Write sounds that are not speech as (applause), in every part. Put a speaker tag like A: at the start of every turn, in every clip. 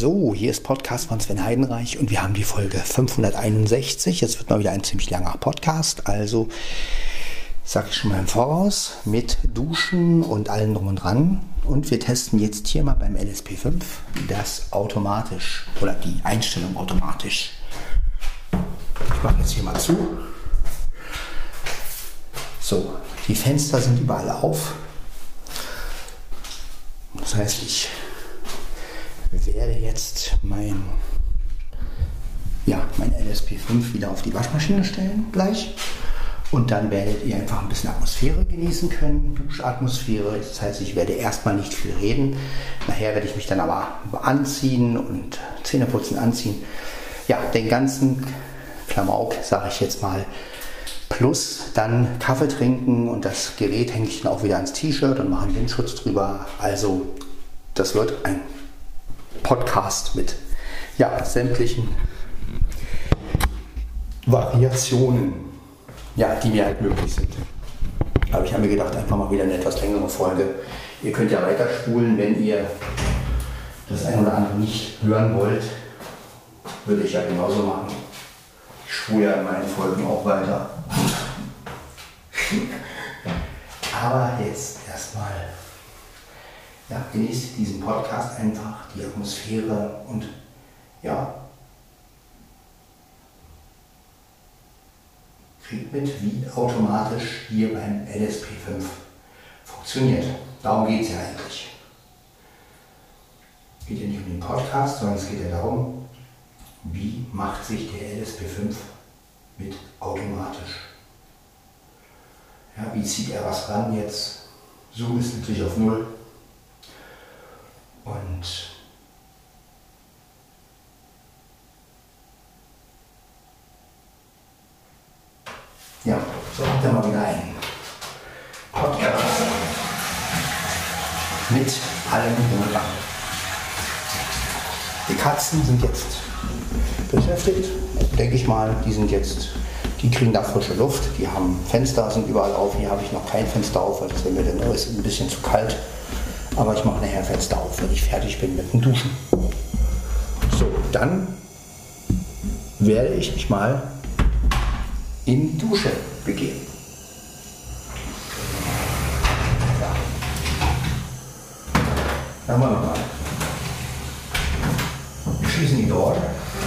A: So, hier ist Podcast von Sven Heidenreich und wir haben die Folge 561. Jetzt wird mal wieder ein ziemlich langer Podcast, also sage ich schon mal im Voraus mit Duschen und allem drum und dran. Und wir testen jetzt hier mal beim LSP5 das automatisch oder die Einstellung automatisch. Ich mache jetzt hier mal zu. So, die Fenster sind überall auf. Das heißt, ich werde jetzt mein, ja, mein LSP5 wieder auf die Waschmaschine stellen gleich. Und dann werdet ihr einfach ein bisschen Atmosphäre genießen können, Duschatmosphäre. Das heißt, ich werde erstmal nicht viel reden. Nachher werde ich mich dann aber anziehen und Zähneputzen anziehen. Ja, den ganzen Klamauk, sage ich jetzt mal, plus dann Kaffee trinken und das Gerät hänge ich dann auch wieder ans T-Shirt und mache einen Windschutz drüber. Also das wird ein Podcast mit ja, sämtlichen Variationen, ja, die mir halt möglich sind. Aber ich habe mir gedacht, einfach mal wieder eine etwas längere Folge. Ihr könnt ja weiterspulen, wenn ihr das ein oder andere nicht hören wollt. Würde ich ja genauso machen. Ich spule ja in meinen Folgen auch weiter. (laughs) Aber jetzt erstmal ja, genießt diesen Podcast einfach, die Atmosphäre und ja, kriegt mit, wie automatisch hier beim LSP5 funktioniert. Darum geht es ja eigentlich. Geht ja nicht um den Podcast, sondern es geht ja darum, wie macht sich der LSP5 mit automatisch. Ja, wie zieht er was ran jetzt? Zoom ist natürlich auf Null. Und ja, so habt ihr mal wieder einen Podcast mit allem drum Die Katzen sind jetzt beschäftigt, denke ich mal. Die sind jetzt, die kriegen da frische Luft, die haben Fenster, sind überall auf. Hier habe ich noch kein Fenster auf, weil das wäre mir dann ist ein bisschen zu kalt. Aber ich mache nachher Fenster auf, wenn ich fertig bin mit dem Duschen. So, dann werde ich mich mal in die Dusche begeben. Dann machen wir mal. Wir schließen die Tür,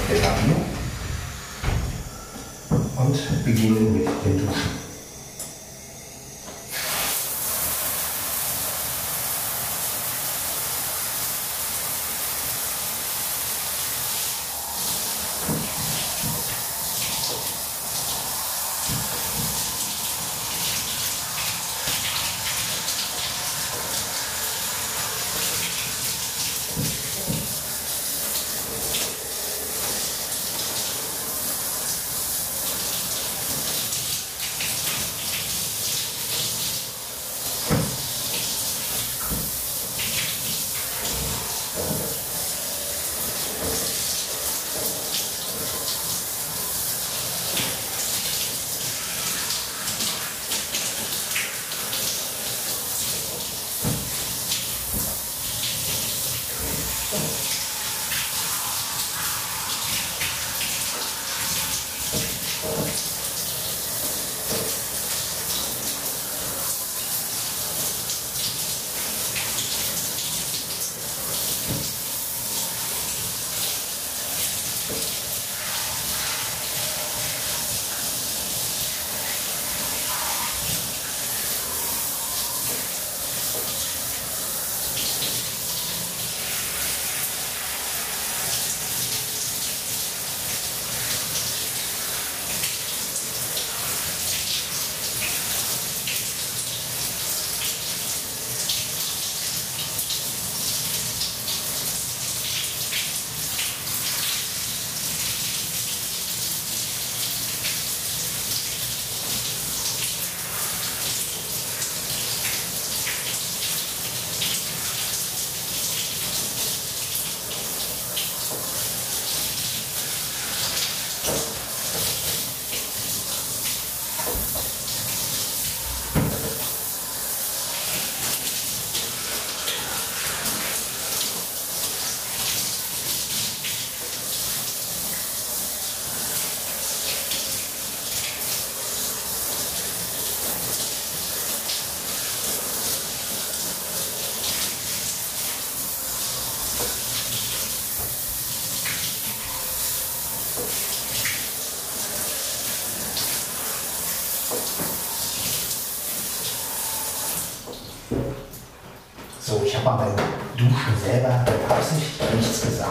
A: der Etablier und beginnen mit dem Duschen.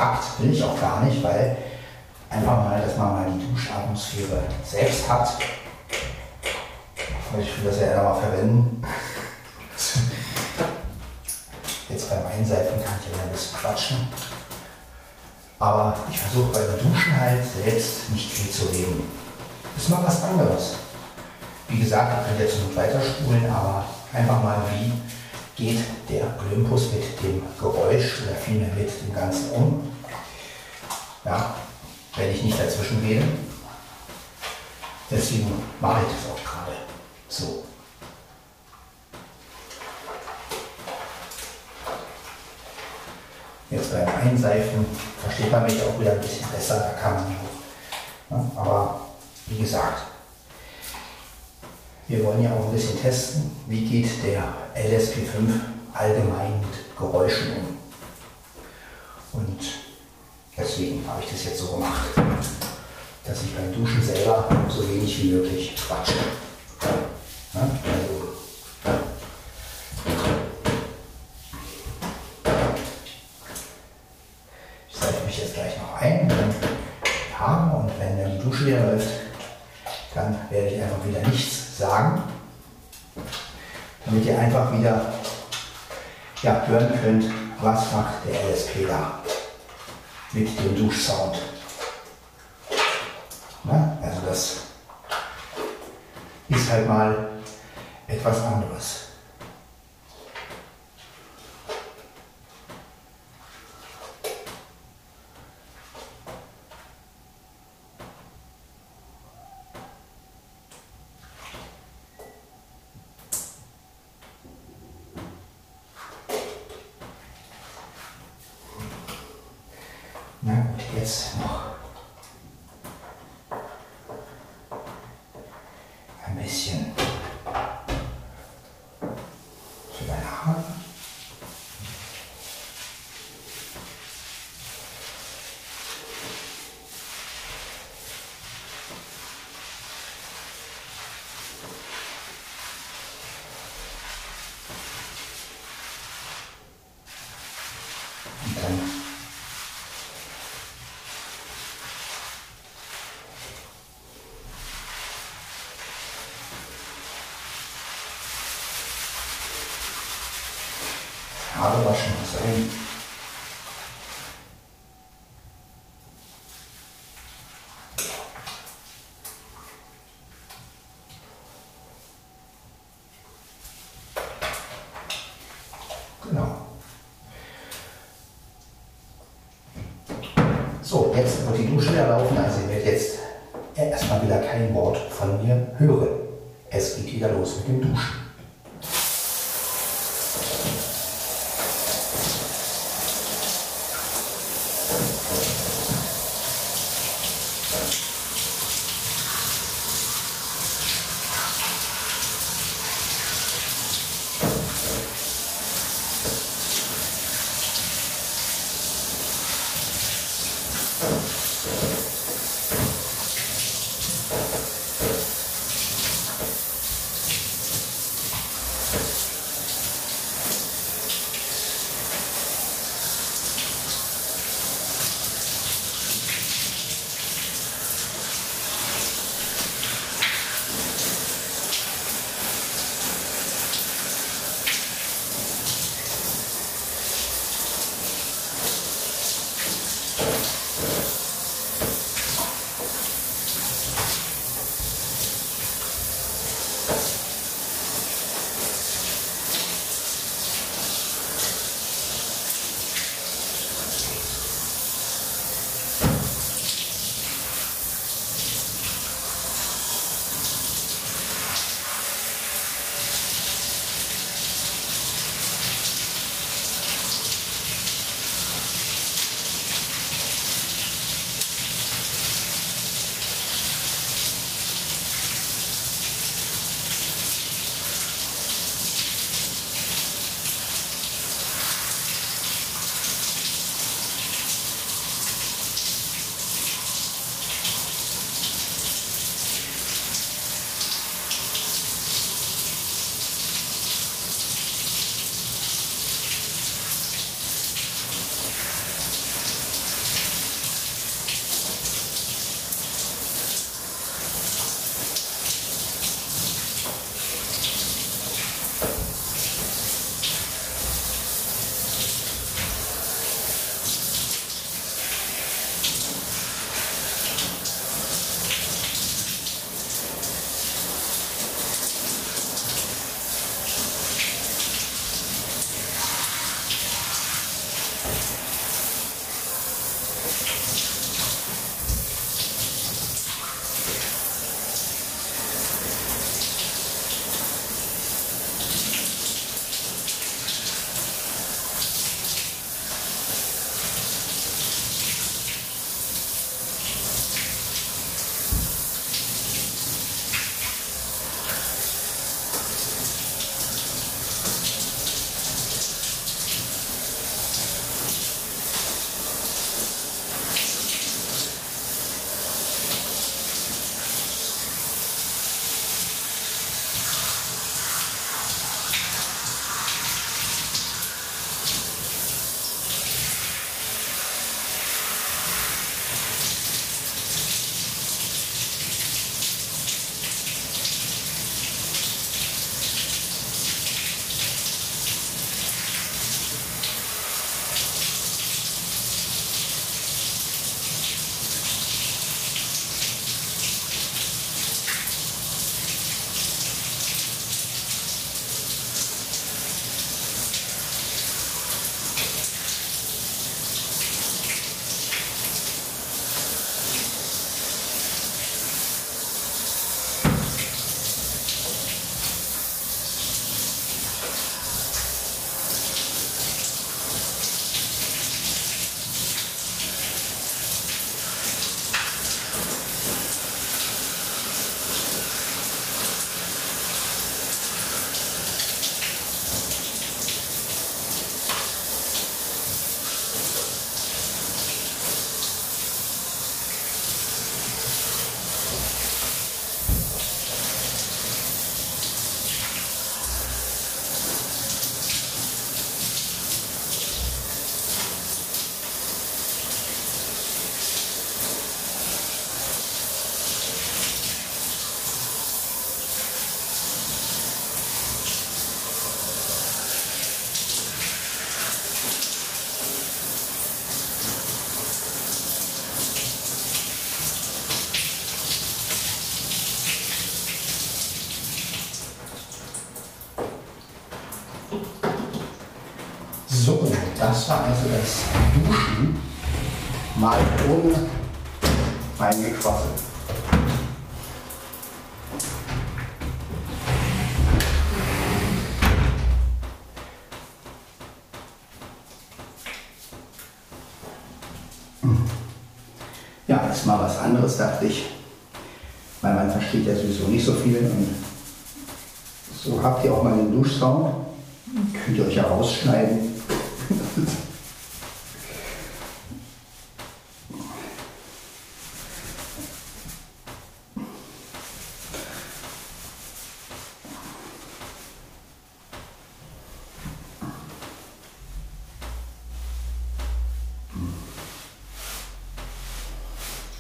A: Gesagt, will ich auch gar nicht, weil einfach mal, dass man mal die Duschatmosphäre selbst hat. Ich will das ja eher mal verwenden. (laughs) Jetzt beim Einseifen kann ich ja ein bisschen quatschen. Aber ich versuche beim Duschen halt selbst nicht viel zu reden. Ist mal was anderes. Wie gesagt, ihr könnt jetzt noch weiterspulen, aber einfach mal, wie geht der Olympus mit dem Geräusch oder vielmehr mit dem Ganzen um. Ja, wenn ich nicht dazwischen rede. Deswegen mache ich das auch gerade so. Jetzt beim Einseifen versteht man mich auch wieder ein bisschen besser, da kann man auch. Ja, aber wie gesagt, wir wollen ja auch ein bisschen testen, wie geht der LSP5 allgemein mit Geräuschen um. Und deswegen habe ich das jetzt so gemacht, dass ich beim Duschen selber so wenig wie möglich quatsche. Ja, also schwer läuft, dann werde ich einfach wieder nichts sagen, damit ihr einfach wieder ja, hören könnt, was macht der LSP da mit dem Duschsound. Na, also das ist halt mal etwas anderes. Genau. So, jetzt wird die Dusche wieder laufen, also ihr werdet jetzt erstmal wieder kein Wort von mir hören. Es geht wieder los mit dem Duschen. Thank you.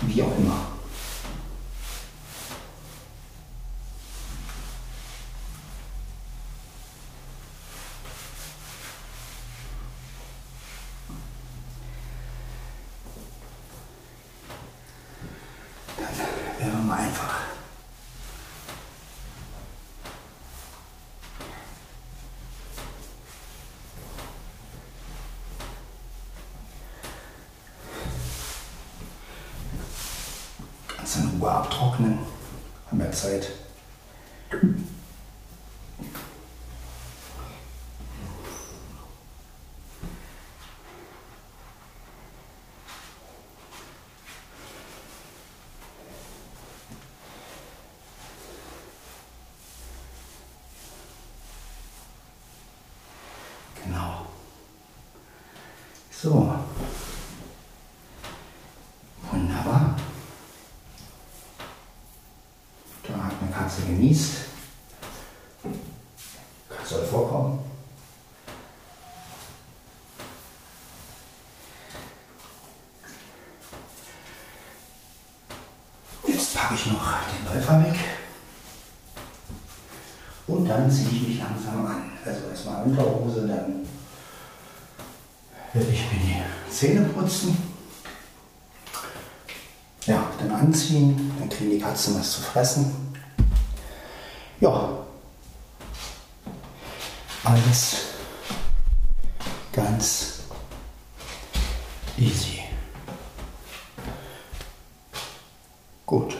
A: Wie auch immer. Dann werden wir mal einfach. Ruhe abtrocknen. Haben wir Zeit. Genau. So. Wunderbar. Da hat eine Katze genießt. Soll vorkommen. Jetzt packe ich noch den Läufer weg. Und dann ziehe ich mich langsam an. Also erstmal Unterhose, dann werde ich mir die Zähne putzen. Ja, dann anziehen, dann kriegen die Katzen was zu fressen. Ja, alles ganz easy. Gut.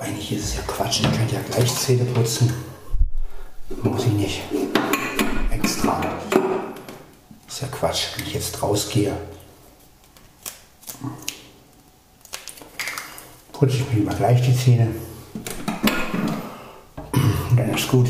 A: Eigentlich ist es ja Quatsch, ich könnte ja gleich Zähne putzen. Muss ich nicht. Extra. Ist ja Quatsch, wenn ich rausgehe. Putze ich mir mal gleich die Zähne. Und dann ist gut.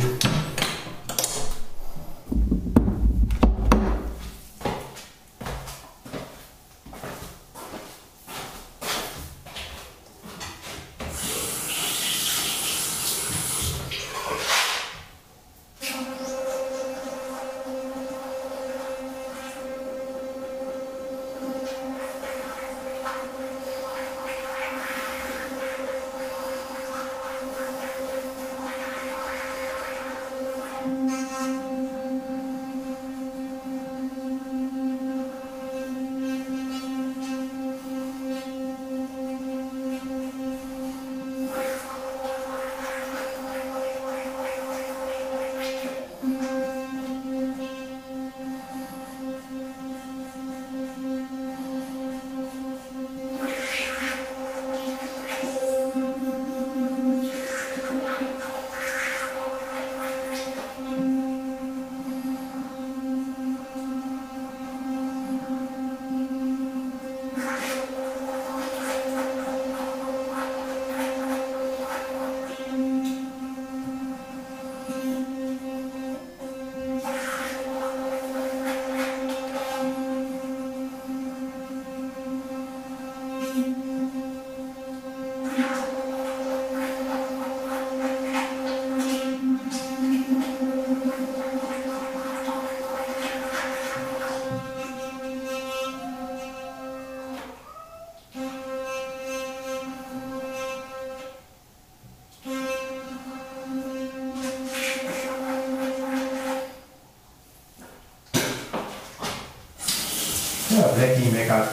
A: Ja, Blackie meckert.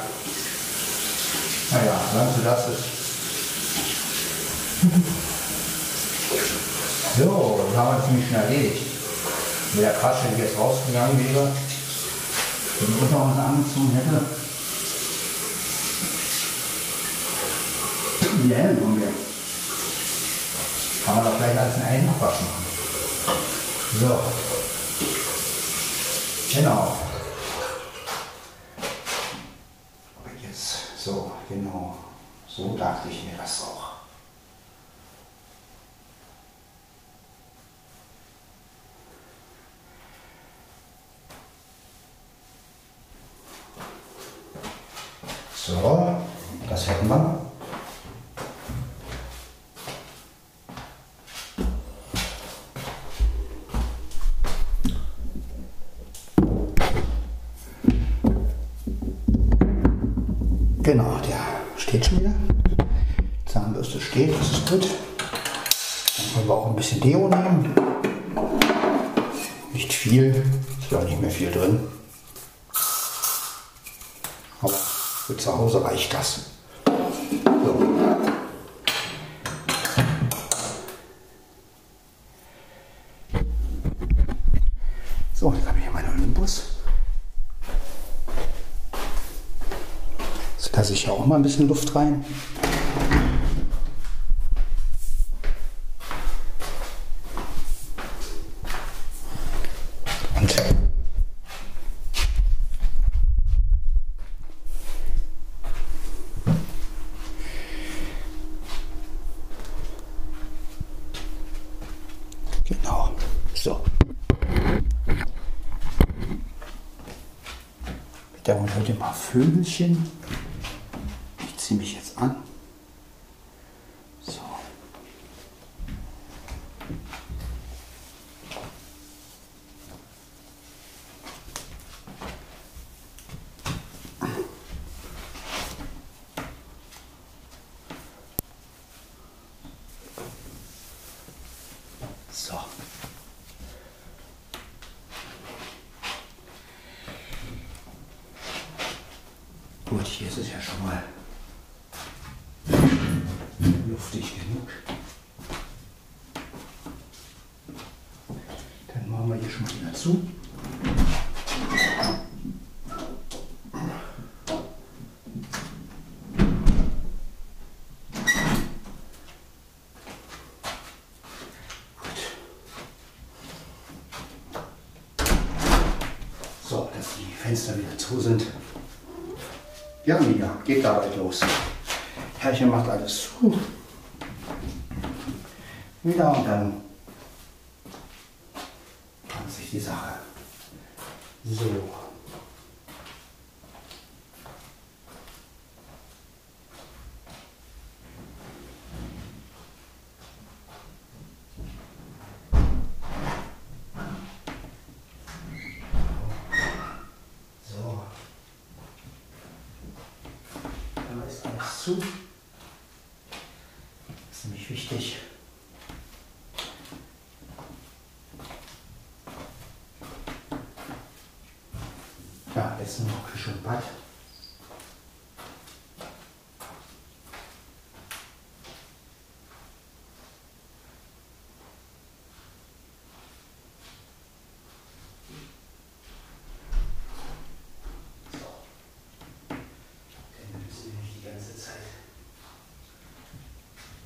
A: Naja, solange du das ist. (laughs) So, dann haben wir ziemlich schnell erledigt. Wäre krass, wenn ich jetzt rausgegangen wäre, wenn ich Unterhose angezogen hätte. Die Hellen umgehen. Kann man doch gleich als einen Abwasch machen. So. Genau. Jetzt, so, genau. So dachte ich mir das auch. So, das hätten wir. Das. So. Dann habe ich hier meinen Olympus. Jetzt lasse ich hier auch mal ein bisschen Luft rein. Und Genau. So. Da und heute mal Vögelchen. Ich ziehe mich jetzt an. So. So. Gut, hier ist es ja schon mal luftig genug. Dann machen wir hier schon mal wieder zu. So, dass die Fenster wieder zu sind. Ja, Mia, geht da weit los. Herrchen macht alles zu. Wieder und dann kann sich die Sache. So. Da ist alles zu. Das ist nämlich wichtig. Ja, jetzt nur noch Küche und Bad. Denn wir müssen nämlich die ganze Zeit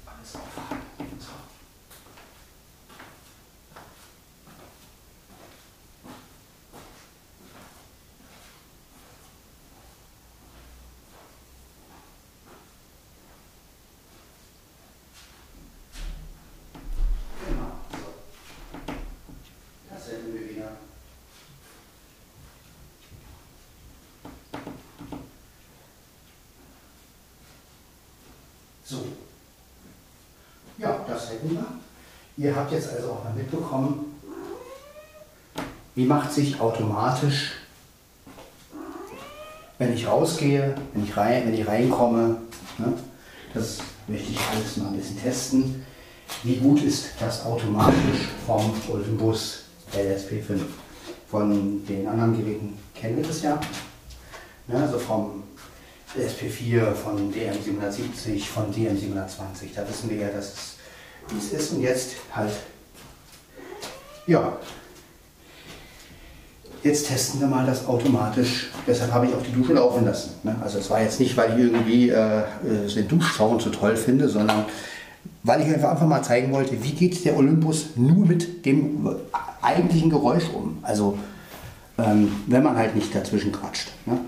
A: alles aufhaben. So. Genau, so. Das hätten wir wieder. So. Ja, das hätten wir. Ihr habt jetzt also auch mal mitbekommen, wie macht sich automatisch, wenn ich rausgehe, wenn ich, rein, wenn ich reinkomme, ne, das möchte ich alles mal ein bisschen testen, wie gut ist das automatisch vom Olympus LSP5. Von den anderen Geräten kennen wir das ja. Ne, also vom SP4, von DM770, von DM720. Da wissen wir ja, dass es, wie es ist. Und jetzt halt, ja, jetzt testen wir mal das automatisch. Deshalb habe ich auch die Dusche laufen lassen. Ne? Also es war jetzt nicht, weil ich irgendwie äh, äh den Duschschaum so toll finde, sondern weil ich einfach mal zeigen wollte, wie geht der Olympus nur mit dem eigentlichen Geräusch um. Also ähm, wenn man halt nicht dazwischen quatscht. Ne?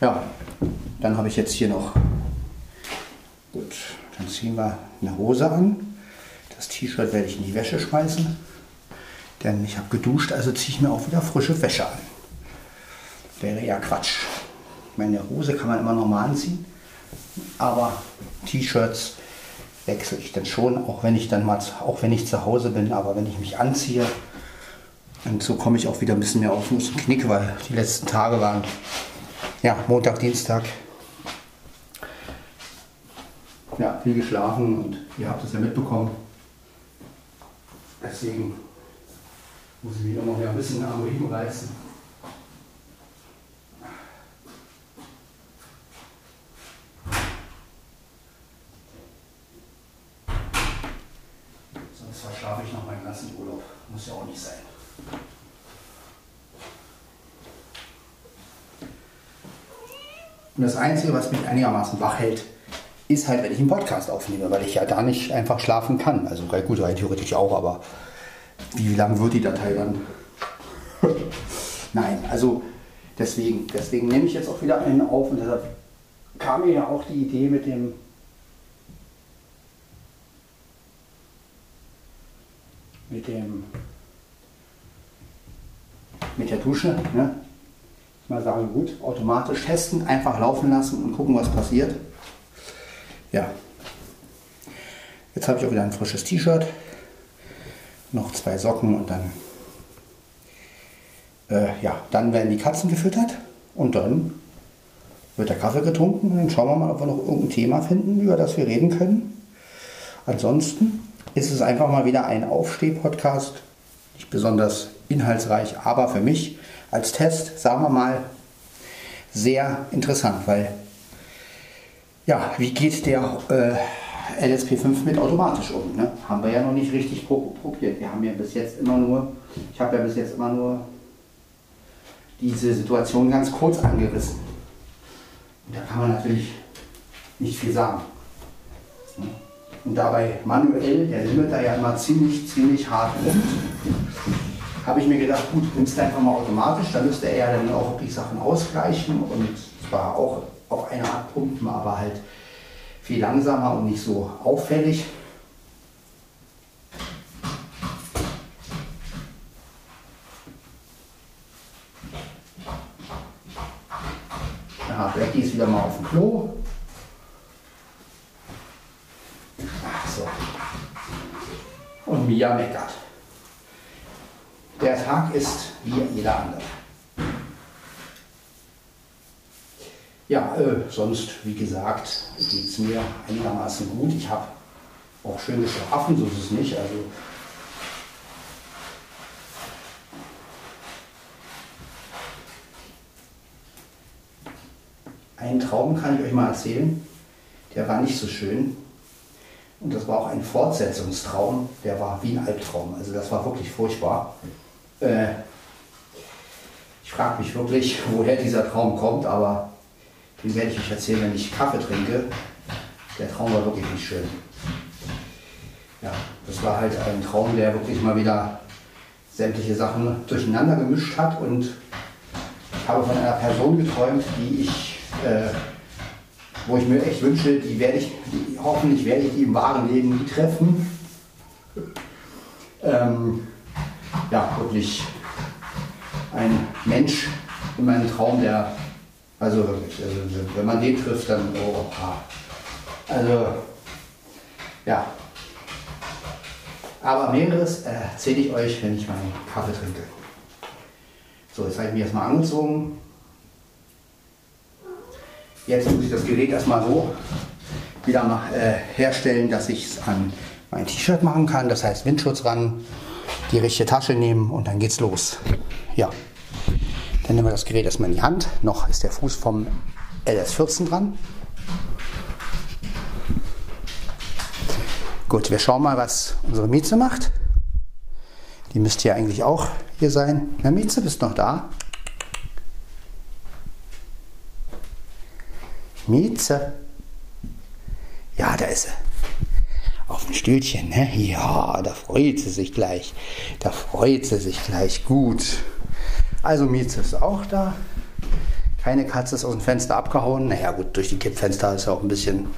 A: Ja, dann habe ich jetzt hier noch, gut, dann ziehen wir eine Hose an. Das T-Shirt werde ich in die Wäsche schmeißen, denn ich habe geduscht, also ziehe ich mir auch wieder frische Wäsche an. Wäre ja Quatsch. Meine Hose kann man immer noch mal anziehen, aber T-Shirts wechsle ich dann schon, auch wenn ich dann mal, auch wenn ich zu Hause bin, aber wenn ich mich anziehe, und so komme ich auch wieder ein bisschen mehr auf den Knick, weil die letzten Tage waren ja Montag, Dienstag. Ja, viel geschlafen und ihr habt es ja mitbekommen. Deswegen muss ich wieder noch ein bisschen am Riemen reißen. Sonst verschlafe ich noch meinen ganzen Urlaub. Muss ja auch nicht sein. Und das Einzige, was mich einigermaßen wach hält, ist halt, wenn ich einen Podcast aufnehme, weil ich ja da nicht einfach schlafen kann. Also gut, rein theoretisch auch, aber wie lang wird die Datei dann? (laughs) Nein, also deswegen, deswegen nehme ich jetzt auch wieder einen auf und deshalb kam mir ja auch die Idee mit dem mit dem mit der Dusche. Ne? Mal sagen, gut, automatisch testen, einfach laufen lassen und gucken, was passiert. Ja. Jetzt habe ich auch wieder ein frisches T-Shirt, noch zwei Socken und dann, äh, ja, dann werden die Katzen gefüttert und dann wird der Kaffee getrunken und dann schauen wir mal, ob wir noch irgendein Thema finden, über das wir reden können. Ansonsten ist es einfach mal wieder ein Aufsteh-Podcast, nicht besonders inhaltsreich, aber für mich als Test, sagen wir mal, sehr interessant, weil ja, wie geht der äh, LSP5 mit automatisch um? Ne? Haben wir ja noch nicht richtig probiert. Wir haben ja bis jetzt immer nur, ich habe ja bis jetzt immer nur diese Situation ganz kurz angerissen. Und da kann man natürlich nicht viel sagen. Und dabei manuell, der Limiter ja immer ziemlich, ziemlich hart nimmt habe ich mir gedacht, gut, nimmst du einfach mal automatisch, dann müsste er ja dann auch wirklich Sachen ausgleichen und zwar auch auf eine Art pumpen, aber halt viel langsamer und nicht so auffällig. Ja, Becky ist wieder mal auf dem Klo. Ach so. Und Mia meckert. Der Tag ist wie jeder andere. Ja, äh, sonst, wie gesagt, geht es mir einigermaßen gut. Ich habe auch schön geschlafen, so ist es nicht. Also, einen Traum kann ich euch mal erzählen, der war nicht so schön. Und das war auch ein Fortsetzungstraum, der war wie ein Albtraum. Also das war wirklich furchtbar. Äh, ich frage mich wirklich, (laughs) woher dieser Traum kommt, aber den werde ich euch erzählen, wenn ich Kaffee trinke. Der Traum war wirklich nicht schön. Ja, das war halt ein Traum, der wirklich mal wieder sämtliche Sachen durcheinander gemischt hat und ich habe von einer Person geträumt, die ich, äh, wo ich mir echt wünsche, die werde ich, die, hoffentlich werde ich die im wahren Leben nie treffen. Ähm, ja, wirklich ein Mensch in meinem Traum, der, also also wenn man den trifft, dann, oh, also, ja. Aber mehreres erzähle ich euch, wenn ich meinen Kaffee trinke. So, jetzt habe ich mich erstmal angezogen. Jetzt muss ich das Gerät erstmal so wieder mal, äh, herstellen, dass ich es an mein T-Shirt machen kann. Das heißt Windschutz ran, die richtige Tasche nehmen und dann geht's los. Ja, Dann nehmen wir das Gerät erstmal in die Hand. Noch ist der Fuß vom LS14 dran. Gut, wir schauen mal, was unsere Mieze macht. Die müsste ja eigentlich auch hier sein. Na, Mieze, bist noch da? Mieze. Ja, da ist sie. Auf dem Stühlchen, ne? Ja, da freut sie sich gleich. Da freut sie sich gleich. Gut. Also Mieze ist auch da. Keine Katze ist aus dem Fenster abgehauen. Naja, gut, durch die Kippfenster ist ja auch ein bisschen.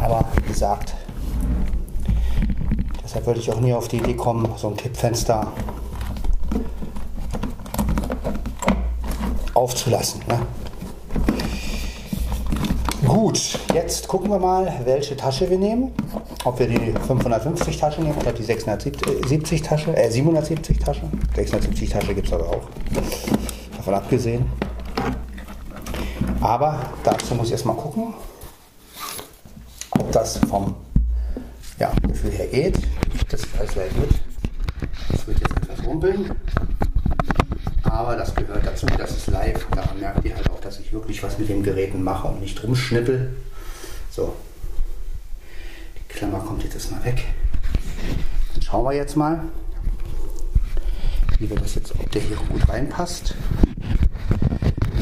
A: Aber wie gesagt, deshalb würde ich auch nie auf die Idee kommen, so ein Kippfenster aufzulassen. Ne? Gut, jetzt gucken wir mal, welche Tasche wir nehmen. Ob wir die 550 Tasche nehmen oder die 670 Tasche, äh 770 Tasche. 670 Tasche gibt es aber auch. Davon abgesehen. Aber dazu muss ich erstmal gucken, ob das vom ja, Gefühl her geht. Das alles gleich mit. Das wird jetzt etwas rumpeln. Aber das gehört dazu, das ist live. Daran merkt ihr halt auch, dass ich wirklich was mit den Geräten mache und nicht rumschnippel. So. Klammer kommt jetzt erstmal weg. Dann schauen wir jetzt mal, wie wir das jetzt, ob der hier gut reinpasst.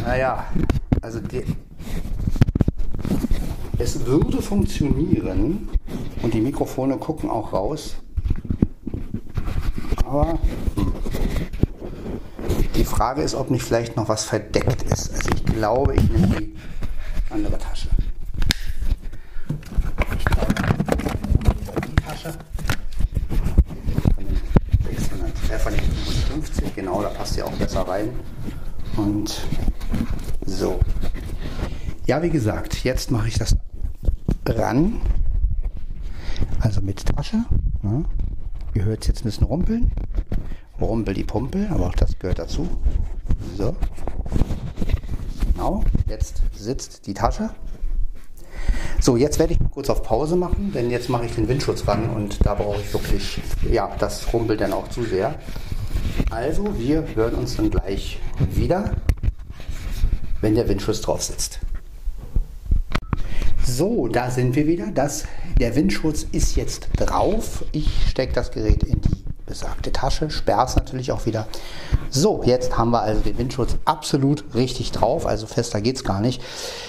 A: Naja, also die, es würde funktionieren und die Mikrofone gucken auch raus. Aber. Die Frage ist, ob nicht vielleicht noch was verdeckt ist. Also ich glaube, ich nehme die andere Tasche. Ich glaube, die Tasche von den 600, von den 55, genau, da passt ja auch besser rein. Und so. Ja, wie gesagt, jetzt mache ich das ran. Also mit Tasche. Ne? Ihr hört jetzt ein bisschen rumpeln. Rumpel die Pumpe, aber auch das gehört dazu. So. Genau, jetzt sitzt die Tasche. So, jetzt werde ich kurz auf Pause machen, denn jetzt mache ich den Windschutz ran und da brauche ich wirklich, ja, das rumpelt dann auch zu sehr. Also, wir hören uns dann gleich wieder, wenn der Windschutz drauf sitzt. So, da sind wir wieder. Das, der Windschutz ist jetzt drauf. Ich stecke das Gerät in die besagte Tasche, sperr's natürlich auch wieder. So, jetzt haben wir also den Windschutz absolut richtig drauf, also fester geht es gar nicht.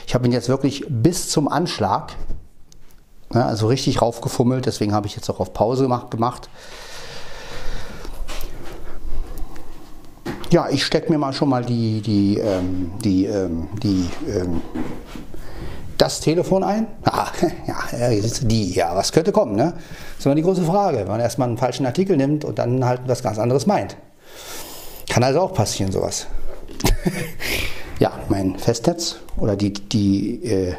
A: Ich habe ihn jetzt wirklich bis zum Anschlag, ja, also richtig raufgefummelt, deswegen habe ich jetzt auch auf Pause gemacht. Ja, ich stecke mir mal schon mal die, die, ähm, die, ähm, die ähm, das Telefon ein? (laughs) Ah, ja, die, ja, was könnte kommen, ne? Das ist immer die große Frage, wenn man erstmal einen falschen Artikel nimmt und dann halt was ganz anderes meint. Kann also auch passieren, sowas. (laughs) ja, mein Festnetz oder die, die, äh,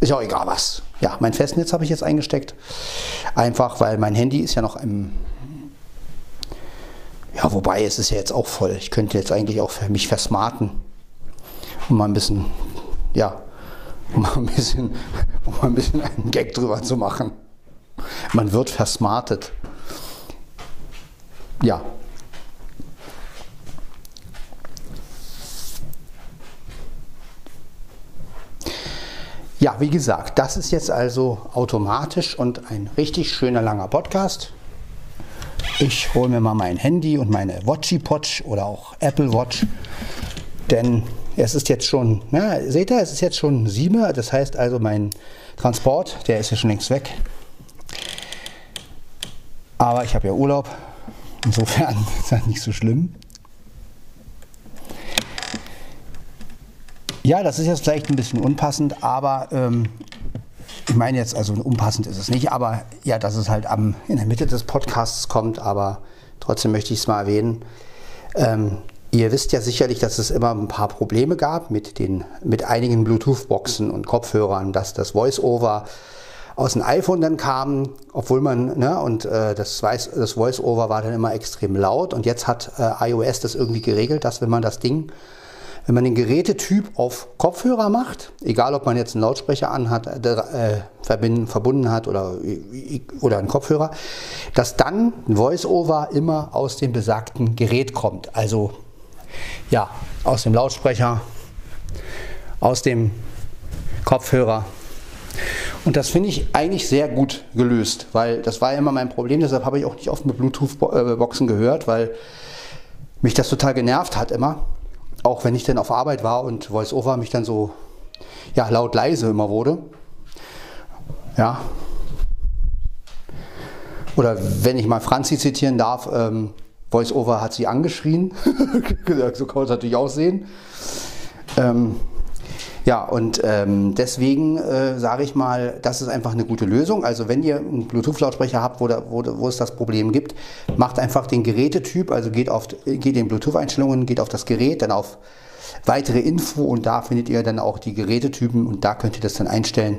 A: ist ja auch egal was. Ja, mein Festnetz habe ich jetzt eingesteckt. Einfach, weil mein Handy ist ja noch im, ja, wobei es ist ja jetzt auch voll. Ich könnte jetzt eigentlich auch für mich versmarten und mal ein bisschen, ja, um ein bisschen, um ein bisschen einen Gag drüber zu machen. Man wird versmartet. Ja. Ja, wie gesagt, das ist jetzt also automatisch und ein richtig schöner langer Podcast. Ich hole mir mal mein Handy und meine Watchy Potch oder auch Apple Watch, denn es ist jetzt schon, na, seht ihr, es ist jetzt schon 7 das heißt also mein Transport, der ist ja schon längst weg. Aber ich habe ja Urlaub, insofern (laughs) ist das nicht so schlimm. Ja, das ist jetzt vielleicht ein bisschen unpassend, aber ähm, ich meine jetzt, also unpassend ist es nicht, aber ja, dass es halt am, in der Mitte des Podcasts kommt, aber trotzdem möchte ich es mal erwähnen. Ähm, Ihr wisst ja sicherlich, dass es immer ein paar Probleme gab mit, den, mit einigen Bluetooth-Boxen und Kopfhörern, dass das Voice-Over aus dem iPhone dann kam, obwohl man, ne, und äh, das, das Voice-Over war dann immer extrem laut und jetzt hat äh, iOS das irgendwie geregelt, dass wenn man das Ding, wenn man den Gerätetyp auf Kopfhörer macht, egal ob man jetzt einen Lautsprecher anhat, äh, verbinden, verbunden hat oder, oder einen Kopfhörer, dass dann ein Voice-Over immer aus dem besagten Gerät kommt. Also ja, aus dem Lautsprecher, aus dem Kopfhörer. Und das finde ich eigentlich sehr gut gelöst, weil das war ja immer mein Problem. Deshalb habe ich auch nicht oft mit Bluetooth-Boxen gehört, weil mich das total genervt hat immer. Auch wenn ich dann auf Arbeit war und VoiceOver mich dann so ja, laut leise immer wurde. Ja. Oder wenn ich mal Franzi zitieren darf, ähm, VoiceOver hat sie angeschrien. (laughs) so kann es natürlich aussehen. Ähm, ja, und ähm, deswegen äh, sage ich mal, das ist einfach eine gute Lösung. Also wenn ihr einen Bluetooth-Lautsprecher habt, wo, da, wo, wo, es das Problem gibt, macht einfach den Gerätetyp, also geht, auf, geht in Bluetooth-Einstellungen, geht auf das Gerät, dann auf weitere Info und da findet ihr dann auch die Gerätetypen und da könnt ihr das dann einstellen.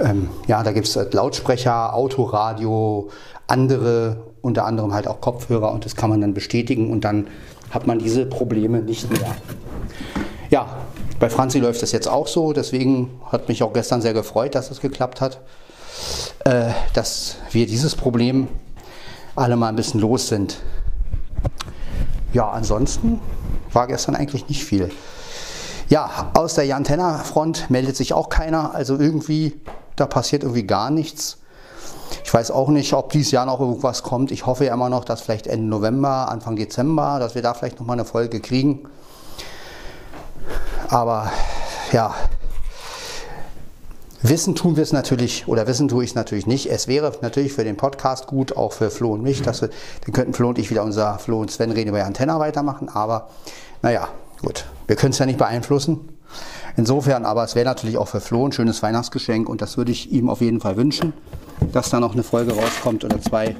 A: Ähm, ja, da gibt es Lautsprecher, Autoradio, andere, unter anderem halt auch Kopfhörer und das kann man dann bestätigen und dann hat man diese Probleme nicht mehr. Ja, bei Franzi läuft das jetzt auch so, deswegen hat mich auch gestern sehr gefreut, dass es geklappt hat, äh, dass wir dieses Problem alle mal ein bisschen los sind. Ja, ansonsten war gestern eigentlich nicht viel. Ja, aus der Jantenna-Front meldet sich auch keiner, also irgendwie, da passiert irgendwie gar nichts. Ich weiß auch nicht, ob dieses Jahr noch irgendwas kommt. Ich hoffe ja immer noch, dass vielleicht Ende November, Anfang Dezember, dass wir da vielleicht noch mal eine Folge kriegen. Aber ja, Wissen tun wir es natürlich, oder wissen tue ich es natürlich nicht. Es wäre natürlich für den Podcast gut, auch für Flo und mich, dass wir, dann könnten Flo und ich wieder unser Flo und Sven reden über Antenna weitermachen. Aber naja, gut, wir können es ja nicht beeinflussen. Insofern, aber es wäre natürlich auch für Flo ein schönes Weihnachtsgeschenk und das würde ich ihm auf jeden Fall wünschen, dass da noch eine Folge rauskommt oder zwei,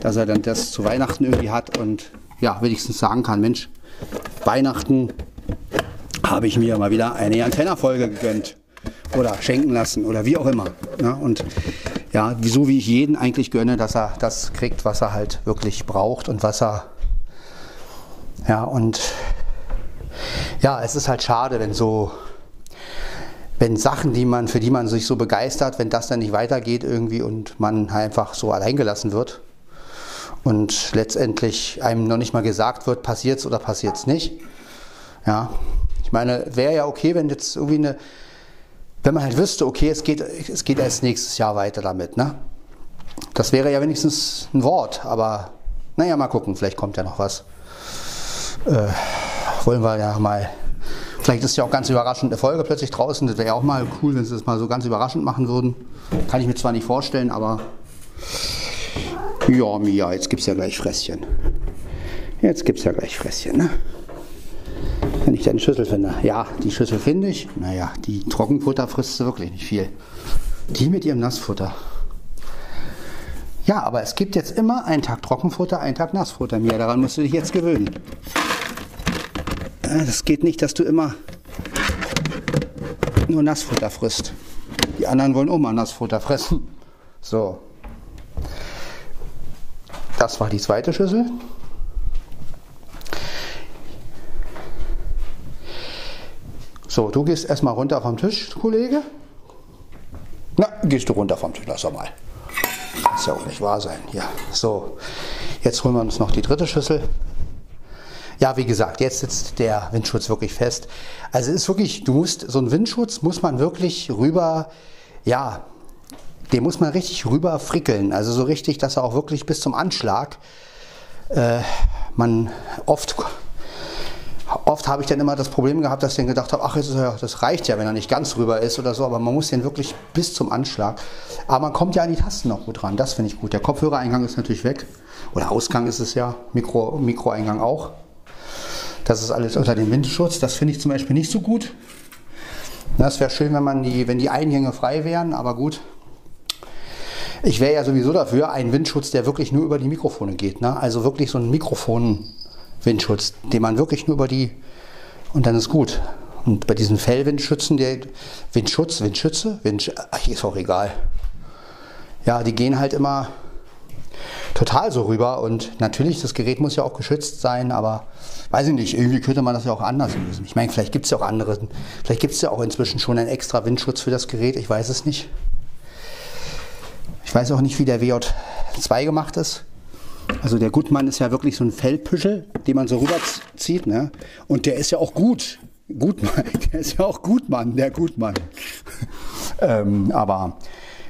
A: dass er dann das zu Weihnachten irgendwie hat und ja, wenigstens sagen kann, Mensch, Weihnachten habe ich mir mal wieder eine Antenna-Folge gegönnt oder schenken lassen oder wie auch immer. Ja, und ja, so wie ich jeden eigentlich gönne, dass er das kriegt, was er halt wirklich braucht und was er ja und ja, es ist halt schade, wenn so wenn Sachen, die man für die man sich so begeistert, wenn das dann nicht weitergeht irgendwie und man einfach so alleingelassen wird und letztendlich einem noch nicht mal gesagt wird, passiert's oder passiert's nicht. Ja, ich meine, wäre ja okay, wenn jetzt irgendwie eine, wenn man halt wüsste, okay, es geht, es geht erst nächstes Jahr weiter damit, ne? Das wäre ja wenigstens ein Wort, aber naja, mal gucken, vielleicht kommt ja noch was. Äh, wollen wir ja mal. Vielleicht ist ja auch ganz überraschend eine Folge plötzlich draußen. Das wäre ja auch mal cool, wenn sie das mal so ganz überraschend machen würden. Kann ich mir zwar nicht vorstellen, aber ja, Mia, jetzt gibt es ja gleich Fresschen. Jetzt gibt es ja gleich Fresschen, ne? wenn ich deine Schüssel finde. Ja, die Schüssel finde ich. Naja, die Trockenfutter frisst du wirklich nicht viel. Die mit ihrem Nassfutter. Ja, aber es gibt jetzt immer einen Tag Trockenfutter, einen Tag Nassfutter. Mir daran musst du dich jetzt gewöhnen. Das geht nicht, dass du immer nur Nassfutter frisst. Die anderen wollen auch mal Nassfutter fressen. So. Das war die zweite Schüssel. So, du gehst erstmal runter vom Tisch, Kollege. Na, gehst du runter vom Tisch, lass doch mal. Das ist ja auch nicht wahr sein. Ja, so. Jetzt holen wir uns noch die dritte Schüssel. Ja, wie gesagt, jetzt sitzt der Windschutz wirklich fest. Also ist wirklich, du musst, so einen Windschutz muss man wirklich rüber, ja, den muss man richtig rüber frickeln. Also so richtig, dass er auch wirklich bis zum Anschlag, äh, man oft Oft habe ich dann immer das Problem gehabt, dass ich dann gedacht habe, ach, das reicht ja, wenn er nicht ganz rüber ist oder so, aber man muss den wirklich bis zum Anschlag. Aber man kommt ja an die Tasten noch gut ran, das finde ich gut. Der Kopfhörereingang ist natürlich weg, oder Ausgang ist es ja, Mikro, Mikroeingang auch. Das ist alles unter dem Windschutz, das finde ich zum Beispiel nicht so gut. Das wäre schön, wenn, man die, wenn die Eingänge frei wären, aber gut. Ich wäre ja sowieso dafür, einen Windschutz, der wirklich nur über die Mikrofone geht. Ne? Also wirklich so ein Mikrofon Windschutz, den man wirklich nur über die und dann ist gut. Und bei diesen Fellwindschützen, der Windschutz, Windschütze, Wind, ach, ist auch egal. Ja, die gehen halt immer total so rüber und natürlich, das Gerät muss ja auch geschützt sein, aber weiß ich nicht, irgendwie könnte man das ja auch anders lösen. Ich meine, vielleicht gibt es ja auch andere, vielleicht gibt es ja auch inzwischen schon einen extra Windschutz für das Gerät, ich weiß es nicht. Ich weiß auch nicht, wie der WJ2 gemacht ist. Also der Gutmann ist ja wirklich so ein Fellpüschel, den man so rüberzieht, ne? Und der ist ja auch gut. Gutmann, (laughs) der ist ja auch Gutmann, der Gutmann. (laughs) ähm, aber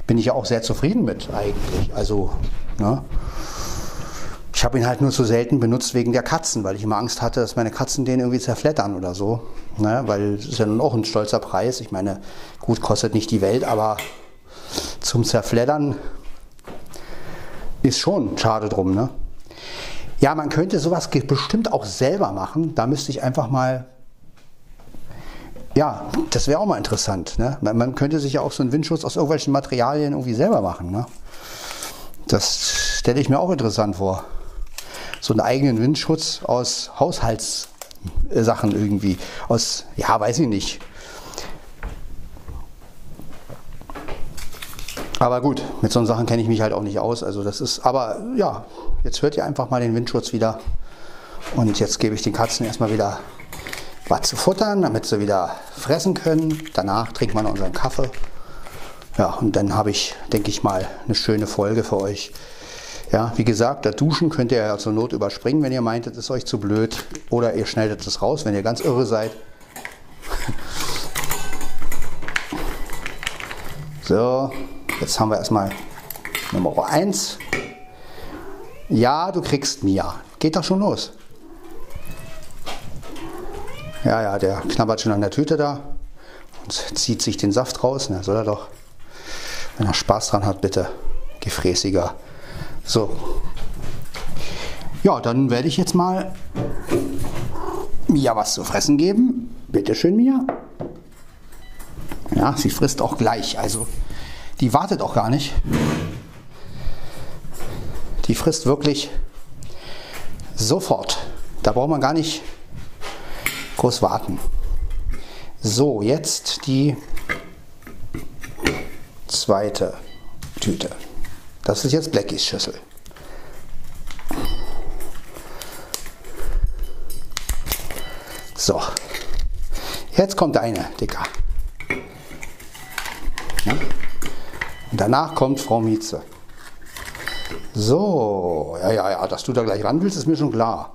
A: bin ich ja auch sehr zufrieden mit eigentlich. Also, ne? Ich habe ihn halt nur so selten benutzt wegen der Katzen, weil ich immer Angst hatte, dass meine Katzen den irgendwie zerfleddern oder so. Ne? Weil es ist ja nun auch ein stolzer Preis. Ich meine, gut, kostet nicht die Welt, aber zum Zerfleddern ist schon schade drum. Ne? Ja, man könnte sowas bestimmt auch selber machen. Da müsste ich einfach mal. Ja, das wäre auch mal interessant. Ne? Man, man, könnte sich ja auch so einen Windschutz aus irgendwelchen Materialien irgendwie selber machen. Ne? Das stelle ich mir auch interessant vor so einen eigenen Windschutz aus Haushaltssachen irgendwie. Aus, ja, weiß ich nicht. Aber gut, mit so Sachen kenne ich mich halt auch nicht aus. Also das ist, aber ja, jetzt hört ihr einfach mal den Windschutz wieder. Und jetzt gebe ich den Katzen erstmal wieder was zu futtern, damit sie wieder fressen können. Danach trinkt man unseren Kaffee. Ja, und dann habe ich, denke ich mal, eine schöne Folge für euch. Ja, wie gesagt, das Duschen könnt ihr ja zur Not überspringen, wenn ihr meint, das ist euch zu blöd. Oder ihr schneidet es raus, wenn ihr ganz irre seid. (laughs) So, jetzt haben wir erstmal Nummer 1. Ja, du kriegst Mia. Geht doch schon los. Ja, ja, der knabbert schon an der Tüte da und zieht sich den Saft raus. Na, soll er doch. Wenn er Spaß dran hat, bitte. Gefräßiger. So. Ja, dann werde ich jetzt mal Mia was zu fressen geben. Bitte schön, Mia. Ja, sie frisst auch gleich. Also, die wartet auch gar nicht. Die frisst wirklich sofort. Da braucht man gar nicht groß warten. So, jetzt die zweite Tüte. Das ist jetzt Blackies Schüssel. So, jetzt kommt deine, Dicker. Und danach kommt Frau Mieze. So, ja, ja, ja, dass du da gleich ran willst, ist mir schon klar.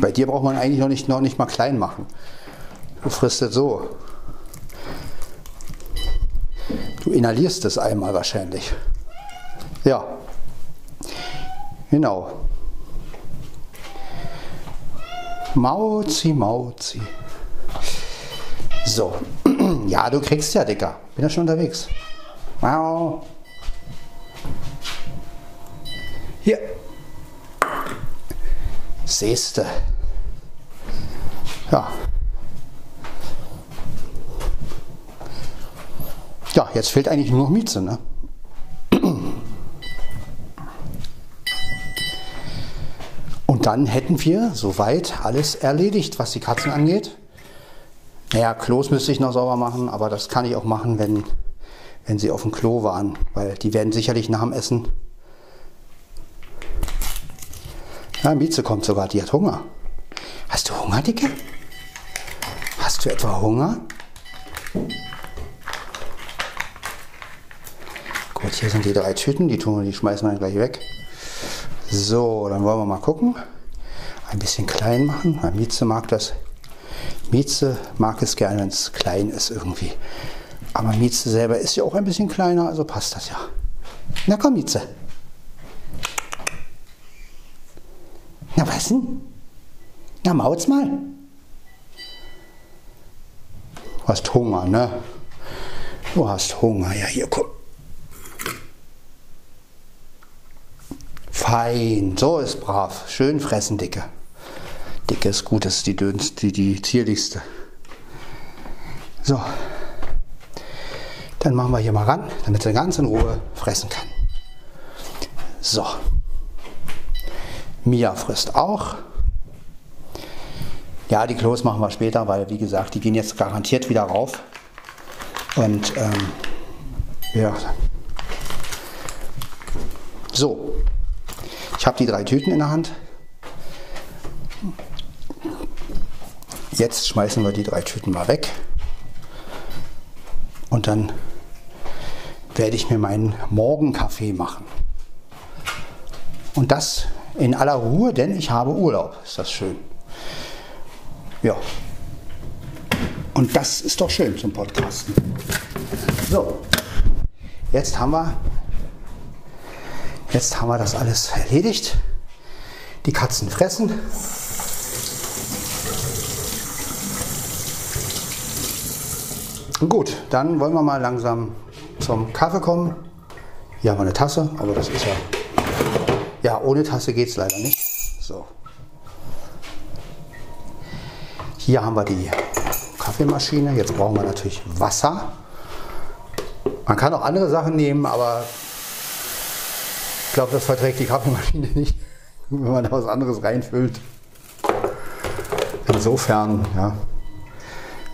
A: Bei dir braucht man eigentlich noch nicht, noch nicht mal klein machen. Du frisst es so. Du inhalierst es einmal wahrscheinlich. Ja, genau. Mauzi, Mauzi. So, (clears throat) ja, du kriegst ja, Dicker. Bin ja schon unterwegs. Mau. Hier. Sehste. Ja. Ja, jetzt fehlt eigentlich nur noch Mieze, ne? dann hätten wir soweit alles erledigt, was die Katzen angeht. Naja, Klos müsste ich noch sauber machen, aber das kann ich auch machen, wenn, wenn sie auf dem Klo waren, weil die werden sicherlich nach dem Essen. Ja, Mieze kommt sogar, die hat Hunger. Hast du Hunger, Dicke? Hast du etwa Hunger? Gut, hier sind die drei Tüten, die tun die schmeißen wir gleich weg. So, dann wollen wir mal gucken ein bisschen klein machen. Weil Mieze mag das. Mieze mag es gerne, wenn es klein ist irgendwie. Aber Mieze selber ist ja auch ein bisschen kleiner, also passt das ja. Na komm, Mieze. Na was denn? Na maut's mal. Du hast Hunger, ne? Du hast Hunger. Ja, hier, komm. Fein, so ist brav. Schön fressen, Dicke. Dicke ist gut, das ist die dünnste, die, die zierlichste. So. Dann machen wir hier mal ran, damit sie ganz in Ruhe fressen kann. So. Mia frisst auch. Ja, die Klos machen wir später, weil wie gesagt, die gehen jetzt garantiert wieder rauf. Und ähm, ja. So. Ich habe die drei Tüten in der Hand. Jetzt schmeißen wir die drei Tüten mal weg. Und dann werde ich mir meinen Morgenkaffee machen. Und das in aller Ruhe, denn ich habe Urlaub. Ist das schön. Ja. Und das ist doch schön zum Podcasten. So, jetzt haben wir, jetzt haben wir das alles erledigt. Die Katzen fressen. Gut, dann wollen wir mal langsam zum Kaffee kommen. Hier haben wir eine Tasse, aber das ist ja. Ja, ohne Tasse geht es leider nicht. So. Hier haben wir die Kaffeemaschine. Jetzt brauchen wir natürlich Wasser. Man kann auch andere Sachen nehmen, aber glaube, das verträgt die Kaffeemaschine nicht, wenn man da was anderes reinfüllt. Insofern, ja.